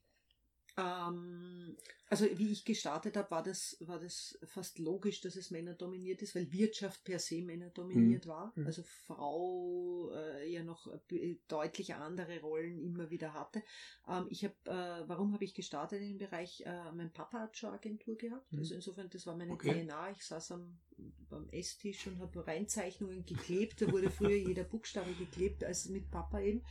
Ähm, also wie ich gestartet habe, war das, war das fast logisch, dass es männerdominiert ist, weil Wirtschaft per se männerdominiert war. Mhm. Also Frau äh, ja noch äh, deutlich andere Rollen immer wieder hatte. Ähm, ich habe, äh, warum habe ich gestartet in dem Bereich? Äh, mein Papa hat schon Agentur gehabt. Mhm. Also insofern, das war meine Okay. DNA. Ich saß am beim Esstisch und habe Reinzeichnungen geklebt. Da wurde früher jeder Buchstabe geklebt, als mit Papa eben.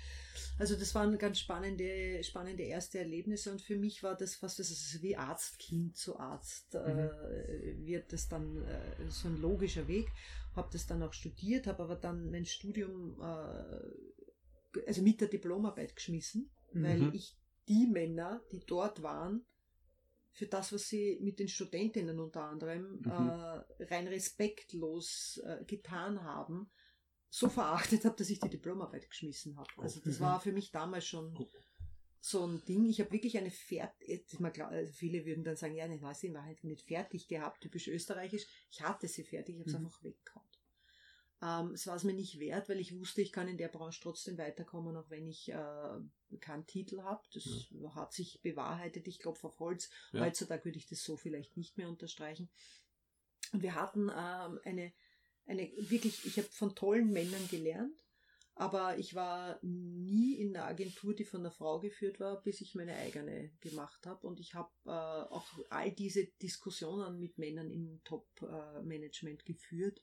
Also das waren ganz spannende, spannende erste Erlebnisse und für mich war das fast, das ist wie Arzt, Kind zu Arzt, äh, wird das dann äh, so ein logischer Weg. Habe das dann auch studiert, habe aber dann mein Studium, äh, also mit der Diplomarbeit geschmissen, weil Mhm. ich die Männer, die dort waren, für das, was sie mit den Studentinnen unter anderem Mhm. äh, rein respektlos äh, getan haben, so verachtet habe, dass ich die Diplomarbeit geschmissen habe. Also das Mhm. war für mich damals schon so ein Ding. Ich habe wirklich eine fertig, also viele würden dann sagen, ja, ne, weiß ich, in Wahrheit nicht fertig gehabt, typisch österreichisch. Ich hatte sie fertig, ich habe es Mhm. einfach weggehauen. Ähm, es war es mir nicht wert, weil ich wusste, ich kann in der Branche trotzdem weiterkommen, auch wenn ich äh, keinen Titel habe. Das hat sich bewahrheitet, ich glaube auf Holz. Ja. Heutzutage würde ich das so vielleicht nicht mehr unterstreichen. Und wir hatten ähm, eine, eine wirklich, ich habe von tollen Männern gelernt, aber ich war nie in einer Agentur, die von einer Frau geführt war, bis ich meine eigene gemacht habe. Und ich habe äh, auch all diese Diskussionen mit Männern im Top-Management geführt,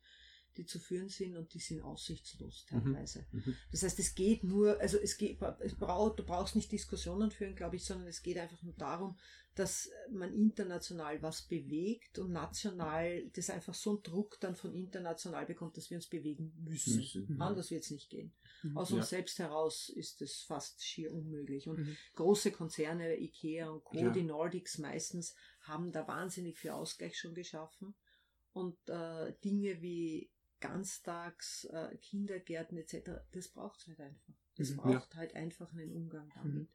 die zu führen sind und die sind aussichtslos teilweise. Mhm. Das heißt, es geht nur, also es geht, es braucht, du brauchst nicht Diskussionen führen, glaube ich, sondern es geht einfach nur darum, dass man international was bewegt und national das einfach so einen Druck dann von international bekommt, dass wir uns bewegen müssen. Müssen, Mhm. Anders wird es nicht gehen. Mhm. Aus Ja. uns selbst heraus ist es fast schier unmöglich. Und Mhm. große Konzerne, IKEA und Co., Ja. die Nordics meistens, haben da wahnsinnig viel Ausgleich schon geschaffen. Und äh, Dinge wie Ganztags, äh, Kindergärten etc., das braucht es halt einfach. Das Mhm. braucht halt einfach einen Umgang damit.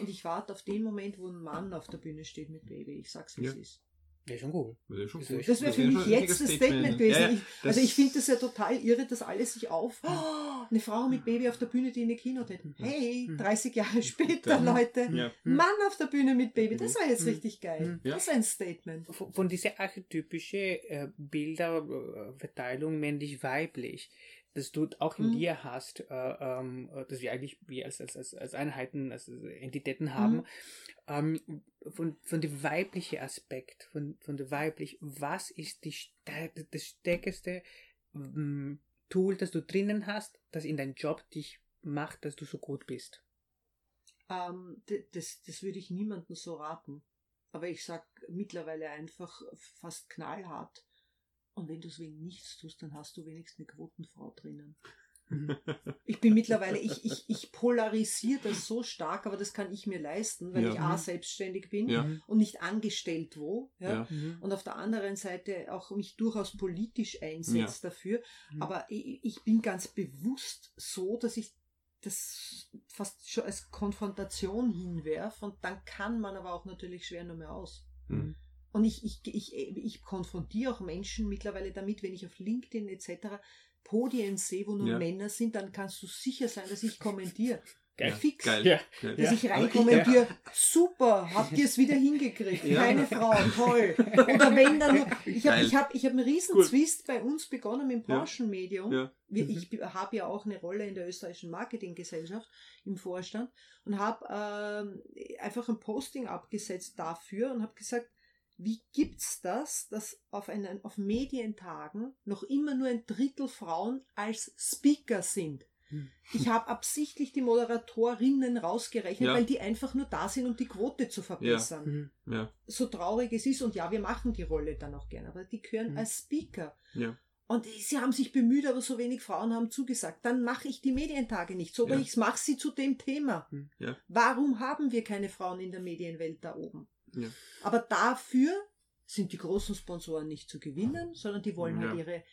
Und ich warte auf den Moment, wo ein Mann auf der Bühne steht mit Baby. Ich sag's, wie Ja. es ist. Wäre schon cool. Das ist schon ist- Das wäre für mich schon ein jetzt das richtiges Statement gewesen. Ja, ja, ich, also ich finde das ja total irre, dass alle sich auf. Oh, eine Frau mit Baby auf der Bühne, die eine Keynote hat. Hey, Mhm. 30 Jahre später, Mhm. Leute. Ja. Mann auf der Bühne mit Baby, das war jetzt richtig geil. Ja. Das ist ein Statement. Von, von dieser archetypische äh, Bilderverteilung männlich-weiblich, das du auch in Mhm. dir hast, äh, ähm, äh, dass wir eigentlich wir als, als, als, Einheiten, als Entitäten haben, ähm, von, von dem weiblichen Aspekt, von, von der weiblich, was ist die, das stärkste ähm, Tool, das du drinnen hast, das in deinem Job dich macht, dass du so gut bist? Ähm, das, das würde ich niemandem so raten. Aber ich sag mittlerweile einfach fast knallhart. Und wenn du es wegen nichts tust, dann hast du wenigstens eine Quotenfrau drinnen. Ich bin mittlerweile, ich, ich, ich polarisiere das so stark, aber das kann ich mir leisten, weil Ja. ich A, selbstständig bin Ja. Mhm. und nicht angestellt wo. Ja? Ja. Mhm. Und auf der anderen Seite auch mich durchaus politisch einsetzt dafür. Mhm. Aber ich, ich bin ganz bewusst so, dass ich das fast schon als Konfrontation hinwerfe und dann kann man aber auch natürlich schwer nur mehr aus. Mhm. Und ich, ich, ich, ich konfrontiere auch Menschen mittlerweile damit, wenn ich auf LinkedIn etc. Podien sehe, wo nur Ja. Männer sind, dann kannst du sicher sein, dass ich kommentiere. Geil. Fix. Geil. Ja. Dass ich Aber rein ich- kommentiere, super, habt ihr es wieder hingekriegt, Ja. keine Frau, toll. Oder wenn dann nur, ich habe ich hab, ich hab einen riesen Cool. Zwist bei uns begonnen mit dem Ja. Branchenmedium. Ja. Mhm. Ich habe ja auch eine Rolle in der österreichischen Marketinggesellschaft im Vorstand und habe ähm, einfach ein Posting abgesetzt dafür und habe gesagt, wie gibt's das, dass auf, einen, auf Medientagen noch immer nur ein Drittel Frauen als Speaker sind? Hm. Ich habe absichtlich die Moderatorinnen rausgerechnet, Ja. weil die einfach nur da sind, um die Quote zu verbessern. Mhm. Ja. So traurig es ist, und ja, wir machen die Rolle dann auch gerne, aber die gehören Mhm. als Speaker. Ja. Und sie haben sich bemüht, aber so wenig Frauen haben zugesagt. Dann mache ich die Medientage nicht so, Ja. ich mache sie zu dem Thema. Ja. Warum haben wir keine Frauen in der Medienwelt da oben? Ja. Aber dafür sind die großen Sponsoren nicht zu gewinnen, sondern die wollen Ja. halt ihre,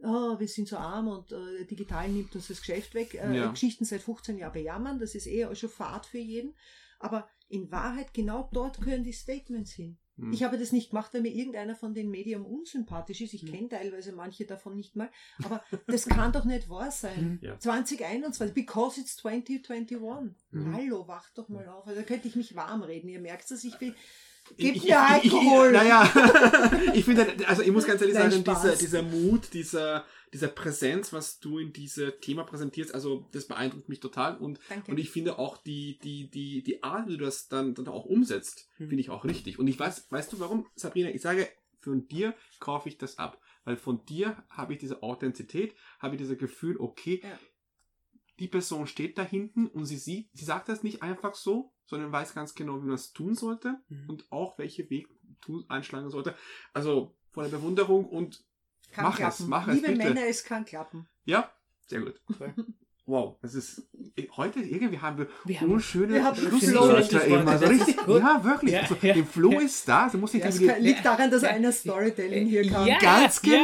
oh, wir sind so arm und äh, digital nimmt uns das Geschäft weg. Äh, Ja. Geschichten seit 15 Jahren bejammern, das ist eh schon Fahrt für jeden. Aber in Wahrheit, genau dort gehören die Statements hin. Mhm. Ich habe das nicht gemacht, weil mir irgendeiner von den Medium unsympathisch ist. Ich Mhm. kenne teilweise manche davon nicht mal. Aber das kann doch nicht wahr sein. Mhm. Ja. 2021, because it's 2021. Mhm. Hallo, wacht doch mal auf. Also da könnte ich mich warm reden. Ihr merkt es, ich will. Ich- Gib ich- mir ich- Alkohol! Ich, naja, ich finde, also ich muss ganz ehrlich Nein, sagen, Spaß. dieser, dieser Mut, dieser, dieser Präsenz, was du in diese Thema präsentierst, also das beeindruckt mich total und, Danke. und ich finde auch die, die, die, die Art, wie du das dann, dann auch umsetzt, Mhm. finde ich auch richtig. Und ich weiß, weißt du warum, Sabrina? Ich sage, von dir kaufe ich das ab. Weil von dir habe ich diese Authentizität, habe ich dieses Gefühl, okay, Ja. die Person steht da hinten und sie sieht, sie sagt das nicht einfach so, sondern weiß ganz genau, wie man es tun sollte Mhm. und auch welche Weg einschlagen sollte. Also voller Bewunderung und Kann Mach es, klappen. mach es, Liebe bitte. Männer, es kann klappen. ja, sehr gut. Wow, das ist heute irgendwie haben wir, Wir haben- unschöne wir haben eben. Also das ist richtig, ja wirklich. Ja, also, ja, Im Flow ja. ist da, also muss ich Ja, es irgendwie kann, liegt daran, dass einer Storytelling hier kann. Ja. Ganz genau.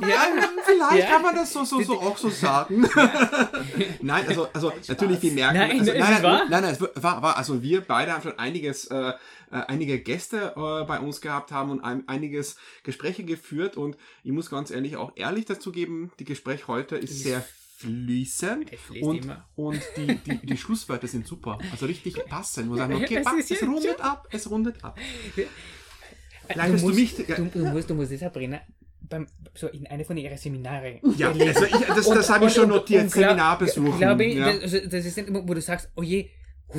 Ja. Ja, Vielleicht Ja. kann man das so, so, so auch so sagen. nein, also, also natürlich, wir merken, Nein, also, es nein, wahr. nein, nein, es war, war, also wir beide haben schon einiges, äh, äh, einige Gäste äh, bei uns gehabt haben und ein, einiges Gespräche geführt und ich muss ganz ehrlich auch ehrlich dazu geben, die Gespräch heute ist Ist- sehr Es fließt und, immer. und die, die, die Schlusswörter sind super, also richtig passend. Sagen, okay, Es passt, es ja- rundet ab, es rundet ab. Du Leitest du musst, mich- du, du musst, du musst das, Sabrina, beim, so in eine von ihren Seminare Ja, also ich, das, Und- das habe ich schon notiert, und glaub- Seminar besuchen. Glaube ich, ja. das, also das ist wo du sagst, oh je, puh,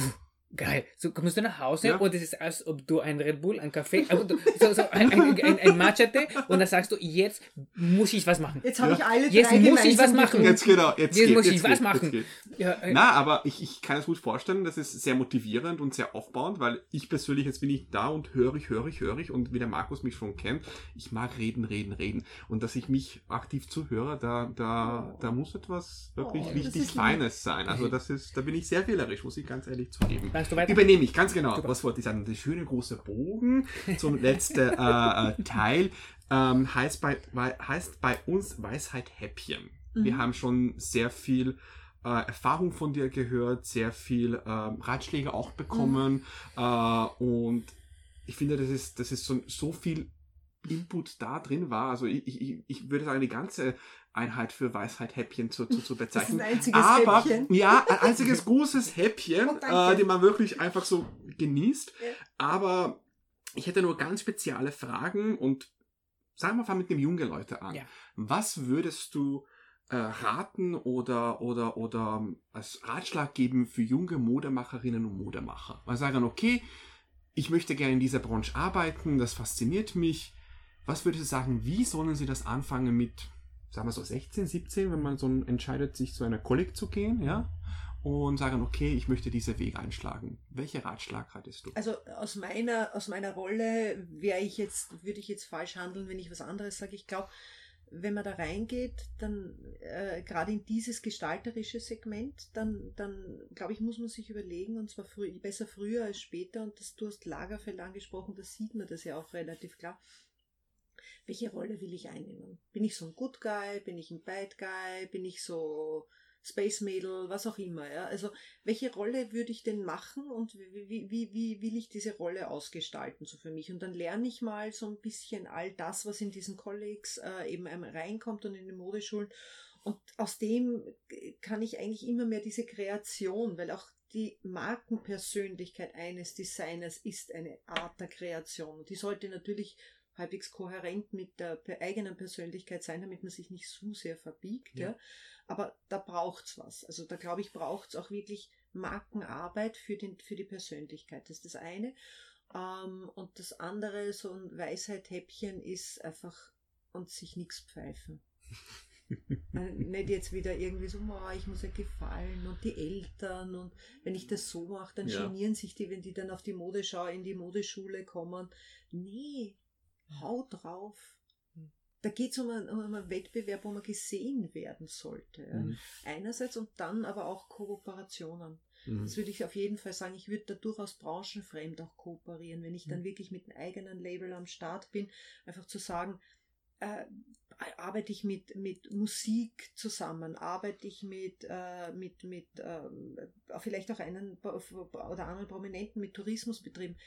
geil. So kommst du nach Hause Ja. und es ist, als ob du ein Red Bull, ein Kaffee, also so, so ein, ein, ein, ein Machete und dann sagst du, jetzt muss ich was machen. Jetzt habe Ja. ich alle Jetzt drei muss ich was machen. Jetzt genau, jetzt, Jetzt geht, muss jetzt ich was geht, machen. Jetzt geht. Ja, äh, Na, aber ich, ich kann es gut vorstellen, das ist sehr motivierend und sehr aufbauend, weil ich persönlich, jetzt bin ich da und höre ich, höre ich, höre ich und wie der Markus mich schon kennt, ich mag reden, reden, reden. Und dass ich mich aktiv zuhöre, da, da, da muss etwas wirklich Oh, richtig. Feines sein. Also das ist, da bin ich sehr wählerisch, muss ich ganz ehrlich zugeben. Machst du weiter? Übernehme ich, ganz genau. Super. Was wollte ich sagen? Der schöne große Bogen zum letzten äh, äh, Teil ähm, heißt, bei, heißt bei uns Weisheit Häppchen. Wir Mhm. haben schon sehr viel äh, Erfahrung von dir gehört, sehr viel ähm, Ratschläge auch bekommen äh, und ich finde, das ist, das ist so, so viel Input da drin war. Also ich, ich, ich würde sagen, die ganze Einheit für Weisheit Häppchen zu, zu, zu Das ist bezeichnen. ein einziges Aber Häppchen. ja, ein einziges großes Häppchen, Oh, äh, den man wirklich einfach so genießt. Ja. Aber ich hätte nur ganz spezielle Fragen und sagen wir mal mit dem jungen Leute an. Ja. Was würdest du äh, raten oder, oder, oder als Ratschlag geben für junge Modemacherinnen und Modemacher? Weil sagen, okay, ich möchte gerne in dieser Branche arbeiten, das fasziniert mich. Was würdest du sagen, wie sollen sie das anfangen mit, sagen wir so 16, 17, wenn man so entscheidet, sich zu einer Kolleg zu gehen, ja? Und sagen, okay, ich möchte diesen Weg einschlagen. Welche Ratschlag hattest du? Also aus meiner, aus meiner Rolle wäre ich jetzt, würde ich jetzt falsch handeln, wenn ich was anderes sage. Ich glaube, wenn man da reingeht, dann äh, gerade in dieses gestalterische Segment, dann, dann glaube ich, muss man sich überlegen, und zwar früh, besser früher als später, und das, du hast Lagerfeld angesprochen, da sieht man das ja auch relativ klar. Welche Rolle will ich einnehmen? Bin ich so ein Good Guy? Bin ich ein Bad Guy? Bin ich so Space Mädel? Was auch immer, ja? Also, welche Rolle würde ich denn machen und wie, wie, wie, wie will ich diese Rolle ausgestalten so für mich? Und dann lerne ich mal so ein bisschen all das, was in diesen Colleges äh, eben einmal reinkommt und in den Modeschulen. Und aus dem kann ich eigentlich immer mehr diese Kreation, weil auch die Markenpersönlichkeit eines Designers ist eine Art der Kreation. Die sollte natürlich halbwegs kohärent mit der eigenen Persönlichkeit sein, damit man sich nicht zu sehr verbiegt. Ja. Ja. Aber da braucht's was. Also da glaube ich, braucht's auch wirklich Markenarbeit für, den, für die Persönlichkeit. Das ist das eine. Ähm, und das andere, so ein Weisheithäppchen, ist einfach und sich nichts pfeifen. Äh, Nicht jetzt wieder irgendwie so, "Oh, ich muss ja gefallen und die Eltern und wenn ich das so mache, dann Ja. genieren sich die, wenn die dann auf die Modeschau in die Modeschule kommen. Nee, hau drauf. Da geht es um, einen- um einen Wettbewerb, wo man gesehen werden sollte. Ja. Mhm. Einerseits und dann aber auch Kooperationen. Mhm. Das würde ich auf jeden Fall sagen. Ich würde da durchaus branchenfremd auch kooperieren, wenn ich dann wirklich mit einem eigenen Label am Start bin. Einfach zu sagen, äh, arbeite ich mit, mit Musik zusammen, arbeite ich mit, äh, mit, mit ähm, vielleicht auch einen oder anderen Prominenten mit Tourismusbetrieben.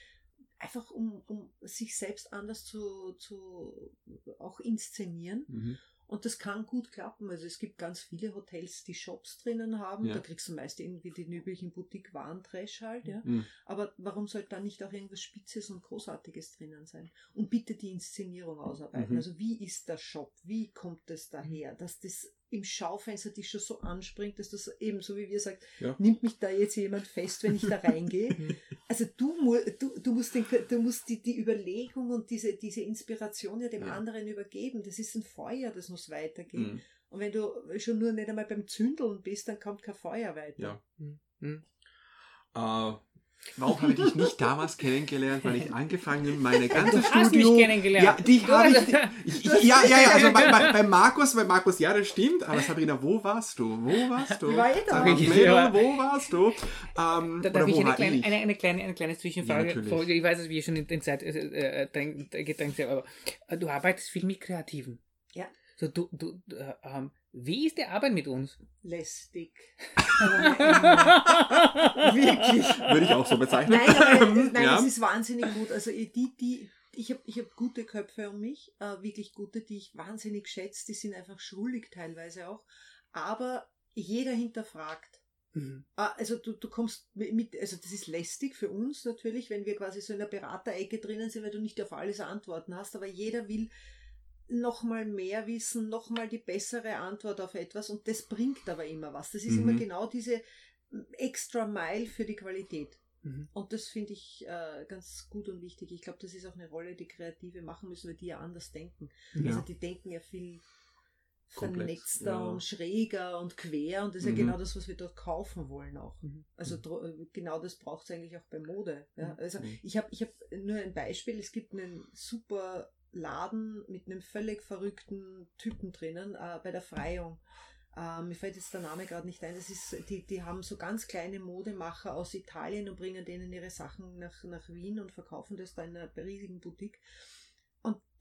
Einfach um, um sich selbst anders zu, zu auch inszenieren. Mhm. Und das kann gut klappen. Also es gibt ganz viele Hotels, die Shops drinnen haben. Ja. Da kriegst du meist irgendwie den üblichen Boutique-Waren-Trash halt, ja. Mhm. Aber warum sollte da nicht auch irgendwas Spitzes und Großartiges drinnen sein? Und bitte die Inszenierung ausarbeiten. Mhm. Also wie ist der Shop? Wie kommt es daher? Dass das im Schaufenster dich schon so anspringt, dass das eben so wie wir sagt, Ja. nimmt mich da jetzt jemand fest, wenn ich da reingehe? Also du, du, du musst, den, du musst die, die Überlegung und diese, diese Inspiration ja dem Ja. anderen übergeben. Das ist ein Feuer, das muss weitergehen. Mhm. Und wenn du schon nur nicht einmal beim Zündeln bist, dann kommt kein Feuer weiter. Ja. Mhm. Äh, Warum habe ich dich nicht damals kennengelernt? Weil ich angefangen meine ganze Du hast Studio. mich kennengelernt. Ja, die Du habe ich, ich, ich. Ja, ja, ja. Also bei, bei, bei Markus, bei Markus, ja, das stimmt. Aber Sabrina, wo warst du? Wo warst du? Ich war eh da. Ja. Mädel, wo warst du? Ähm, Da oder darf ich wo eine war kleine, ich? eine, eine, kleine, eine kleine Ja, Zwischenfrage. vor- ich weiß, dass wir schon in den Zeit äh, äh, gedrängt sind, aber du arbeitest viel mit Kreativen. Ja. So, du, du, du, äh, ähm, wie ist die Arbeit mit uns? Lästig. Wirklich. Würde ich auch so bezeichnen. Nein, aber, nein ja. es ist wahnsinnig gut. Also die, die, ich habe ich hab gute Köpfe um mich, äh, wirklich gute, die ich wahnsinnig schätze. Die sind einfach schuldig teilweise auch. Aber jeder hinterfragt. Mhm. Ah, Also du, du kommst mit- also das ist lästig für uns natürlich, wenn wir quasi so in der Beraterecke drinnen sind, weil du nicht auf alles Antworten hast, aber jeder will nochmal mehr wissen, nochmal die bessere Antwort auf etwas und das bringt aber immer was. Das ist Mhm. immer genau diese extra Mile für die Qualität. Mhm. Und das finde ich äh, ganz gut und wichtig. Ich glaube, das ist auch eine Rolle, die Kreative machen müssen, weil die ja anders denken. Ja. Also die denken ja viel Komplex, vernetzter ja. und schräger und quer und das ist Mhm. ja genau das, was wir dort kaufen wollen auch. Mhm. Also dro- äh, genau das braucht es eigentlich auch bei Mode. Ja? Mhm. Also Mhm. ich habe ich hab nur ein Beispiel, es gibt einen super Laden mit einem völlig verrückten Typen drinnen äh, bei der Freiung. Äh, mir fällt jetzt der Name gerade nicht ein. Das ist, die, die haben so ganz kleine Modemacher aus Italien und bringen denen ihre Sachen nach, nach Wien und verkaufen das da in einer riesigen Boutique.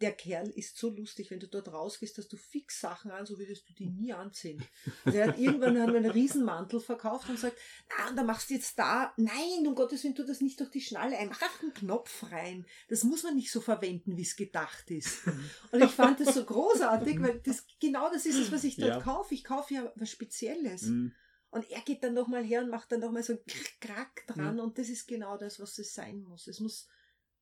Der Kerl ist so lustig, wenn du dort rausgehst, dass du fix Sachen an, so würdest du die nie anziehen. Also er hat irgendwann hat einen Riesenmantel verkauft und sagt, na, und da machst du jetzt da, nein, um Gottes Willen, tu das nicht durch die Schnalle ein, mach einen Knopf rein. Das muss man nicht so verwenden, wie es gedacht ist. Und ich fand das so großartig, weil das genau das ist es, was ich dort Ja. kaufe. Ich kaufe ja was Spezielles. Mhm. Und er geht dann nochmal her und macht dann nochmal so ein Krack, Krack dran. Mhm. Und das ist genau das, was es sein muss. Es muss,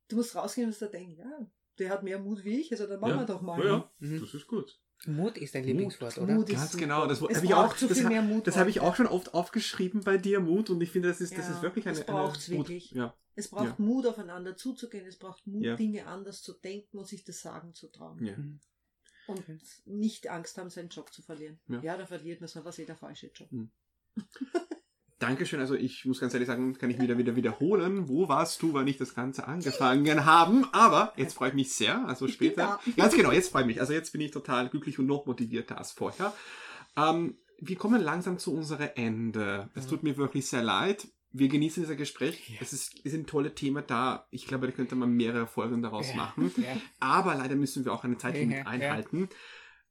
du musst rausgehen und musst da denken, ja, der hat mehr Mut wie ich, also dann machen Ja. wir doch mal. Ja, ja, Mhm. das ist gut. Mut ist dein Mut. Lieblingswort, oder? Mut ist Ganz super. genau, das es habe ich braucht auch. so das viel ha- mehr Mut. Das habe ich auch schon oft aufgeschrieben bei dir, Mut, und ich finde, das ist, das Ja, ist wirklich eine. das braucht's eine Mut. wirklich. Ja. Es braucht Ja. Mut, aufeinander zuzugehen. Es braucht Mut, Ja. Dinge anders zu denken und sich das sagen zu trauen. Ja. Mhm. Und nicht Angst haben, seinen Job zu verlieren. Ja. Ja, da verliert man es, was eh der falsche Job. Dankeschön. Also ich muss ganz ehrlich sagen, kann ich wieder wieder wiederholen. Wo warst du, wann ich das Ganze angefangen haben? Aber jetzt freue ich mich sehr. Also später. da. Ganz genau, jetzt freue ich mich. Also jetzt bin ich total glücklich und noch motivierter als vorher. Ähm, wir kommen langsam zu unserem Ende. Es tut mir wirklich sehr leid. Wir genießen dieses Gespräch. Ja. Es, ist, es sind tolle Themen da. Ich glaube, da könnte man mehrere Folgen daraus Ja. machen. Ja. Aber leider müssen wir auch eine Zeitlimit Ja, ja. einhalten.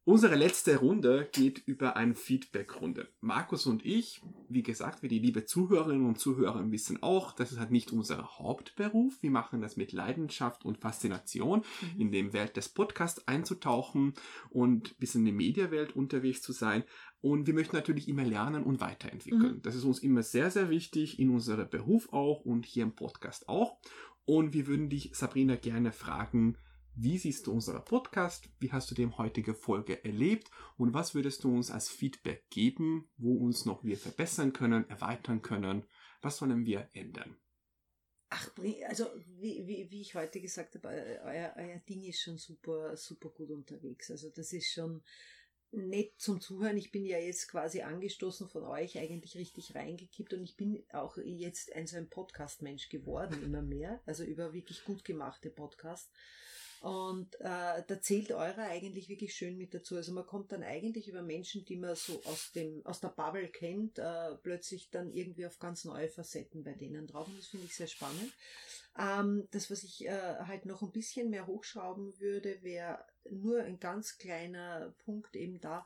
Unsere letzte Runde geht über eine Feedback-Runde. Markus und ich, wie gesagt, wie die liebe Zuhörerinnen und Zuhörer wissen auch, das ist halt nicht unser Hauptberuf. Wir machen das mit Leidenschaft und Faszination, Mhm. in die Welt des Podcasts einzutauchen und ein bisschen in der Mediawelt unterwegs zu sein. Und wir möchten natürlich immer lernen und weiterentwickeln. Das ist uns immer sehr, sehr wichtig, in unserem Beruf auch und hier im Podcast auch. Und wir würden dich, Sabrina, gerne fragen, wie siehst du unseren Podcast? Wie hast du die heutige Folge erlebt? Und was würdest du uns als Feedback geben, wo uns noch wir verbessern können, erweitern können? Was sollen wir ändern? Ach, also wie, wie, wie ich heute gesagt habe, eu- euer, euer Ding ist schon super, super gut unterwegs. Also das ist schon nett zum Zuhören. Ich bin ja jetzt quasi angestoßen von euch, eigentlich richtig reingekippt und ich bin auch jetzt ein so ein Podcast-Mensch geworden, immer mehr. Also über wirklich gut gemachte Podcasts. Und äh, da zählt eure eigentlich wirklich schön mit dazu. Also man kommt dann eigentlich über Menschen, die man so aus dem aus der Bubble kennt, äh, plötzlich dann irgendwie auf ganz neue Facetten bei denen drauf. Und das finde ich sehr spannend. Ähm, das, was ich äh, halt noch ein bisschen mehr hochschrauben würde, wäre nur ein ganz kleiner Punkt eben da,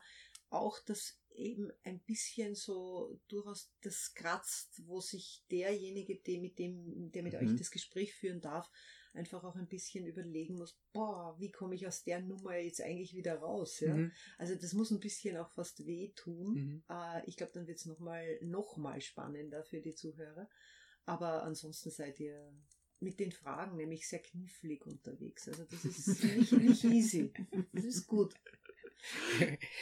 auch das eben ein bisschen so durchaus das kratzt, wo sich derjenige, der mit dem, der mit Mhm. euch das Gespräch führen darf, einfach auch ein bisschen überlegen muss, boah, wie komme ich aus der Nummer jetzt eigentlich wieder raus? Ja? Mhm. Also das muss ein bisschen auch fast wehtun. Mhm. Äh, ich glaube, dann wird es nochmal noch mal spannender für die Zuhörer. Aber ansonsten seid ihr mit den Fragen nämlich sehr knifflig unterwegs. Also das ist nicht, nicht easy. Das ist gut.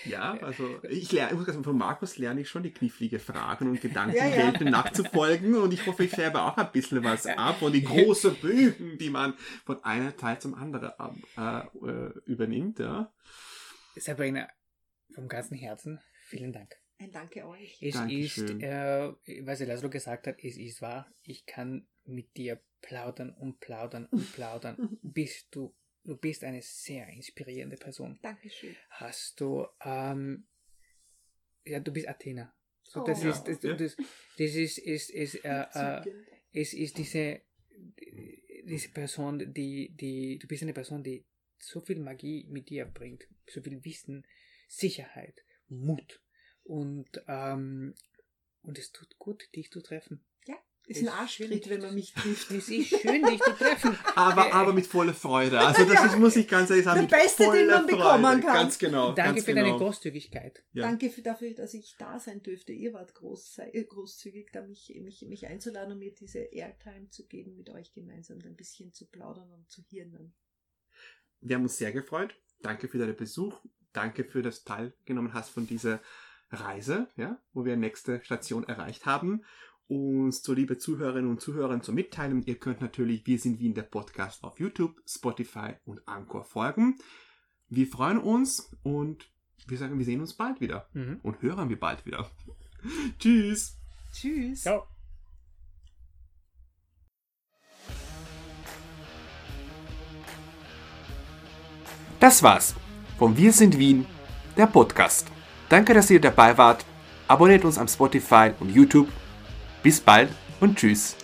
Ja, also ich lerne, ich muss sagen, von Markus lerne ich schon die knifflige Fragen und Gedankenwelten Ja, ja. nachzufolgen und ich hoffe, ich färbe auch ein bisschen was ab von die großen Bögen, die man von einem Teil zum anderen ab, äh, äh, übernimmt. Ja. Sabrina, vom ganzen Herzen, vielen Dank. Ein Danke euch. Es Dankeschön. ist, äh, was Laszlo gesagt hat, es ist wahr, ich kann mit dir plaudern und plaudern und plaudern, bis du, du bist eine sehr inspirierende Person. Dankeschön. Hast du, ähm, ja, du bist Athena. So, das Oh. ist, das, Ja. das, das ist, ist, ist, äh, äh, es ist diese, diese Person, die, die, du bist eine Person, die so viel Magie mit dir bringt, so viel Wissen, Sicherheit, Mut und, ähm, und es tut gut, dich zu treffen. Ist ein ist Arschtritt, wenn man mich trifft. Es ist schön, dich zu treffen. Aber, Äh, aber mit voller Freude. Also das ist, muss ich ganz ehrlich sagen, Der Beste, den man bekommen Freude. kann. Ganz genau. Danke ganz für genau. deine Großzügigkeit. Ja. Danke für, dafür, dass ich da sein dürfte. Ihr wart groß, äh, großzügig, da mich, mich, mich einzuladen und mir diese Airtime zu geben, mit euch gemeinsam ein bisschen zu plaudern und zu hirnen. Wir haben uns sehr gefreut. Danke für deinen Besuch. Danke für das teilgenommen hast von dieser Reise, ja, wo wir nächste Station erreicht haben. Uns zu liebe Zuhörerinnen und Zuhörern zu mitteilen. Ihr könnt natürlich Wir sind Wien der Podcast auf YouTube, Spotify und Anchor folgen. Wir freuen uns und wir sagen, wir sehen uns bald wieder Mhm. und hören wir bald wieder. Tschüss. Tschüss. Ciao. Das war's von Wir sind Wien, der Podcast. Danke, dass ihr dabei wart. Abonniert uns am Spotify und YouTube. Bis bald und tschüss.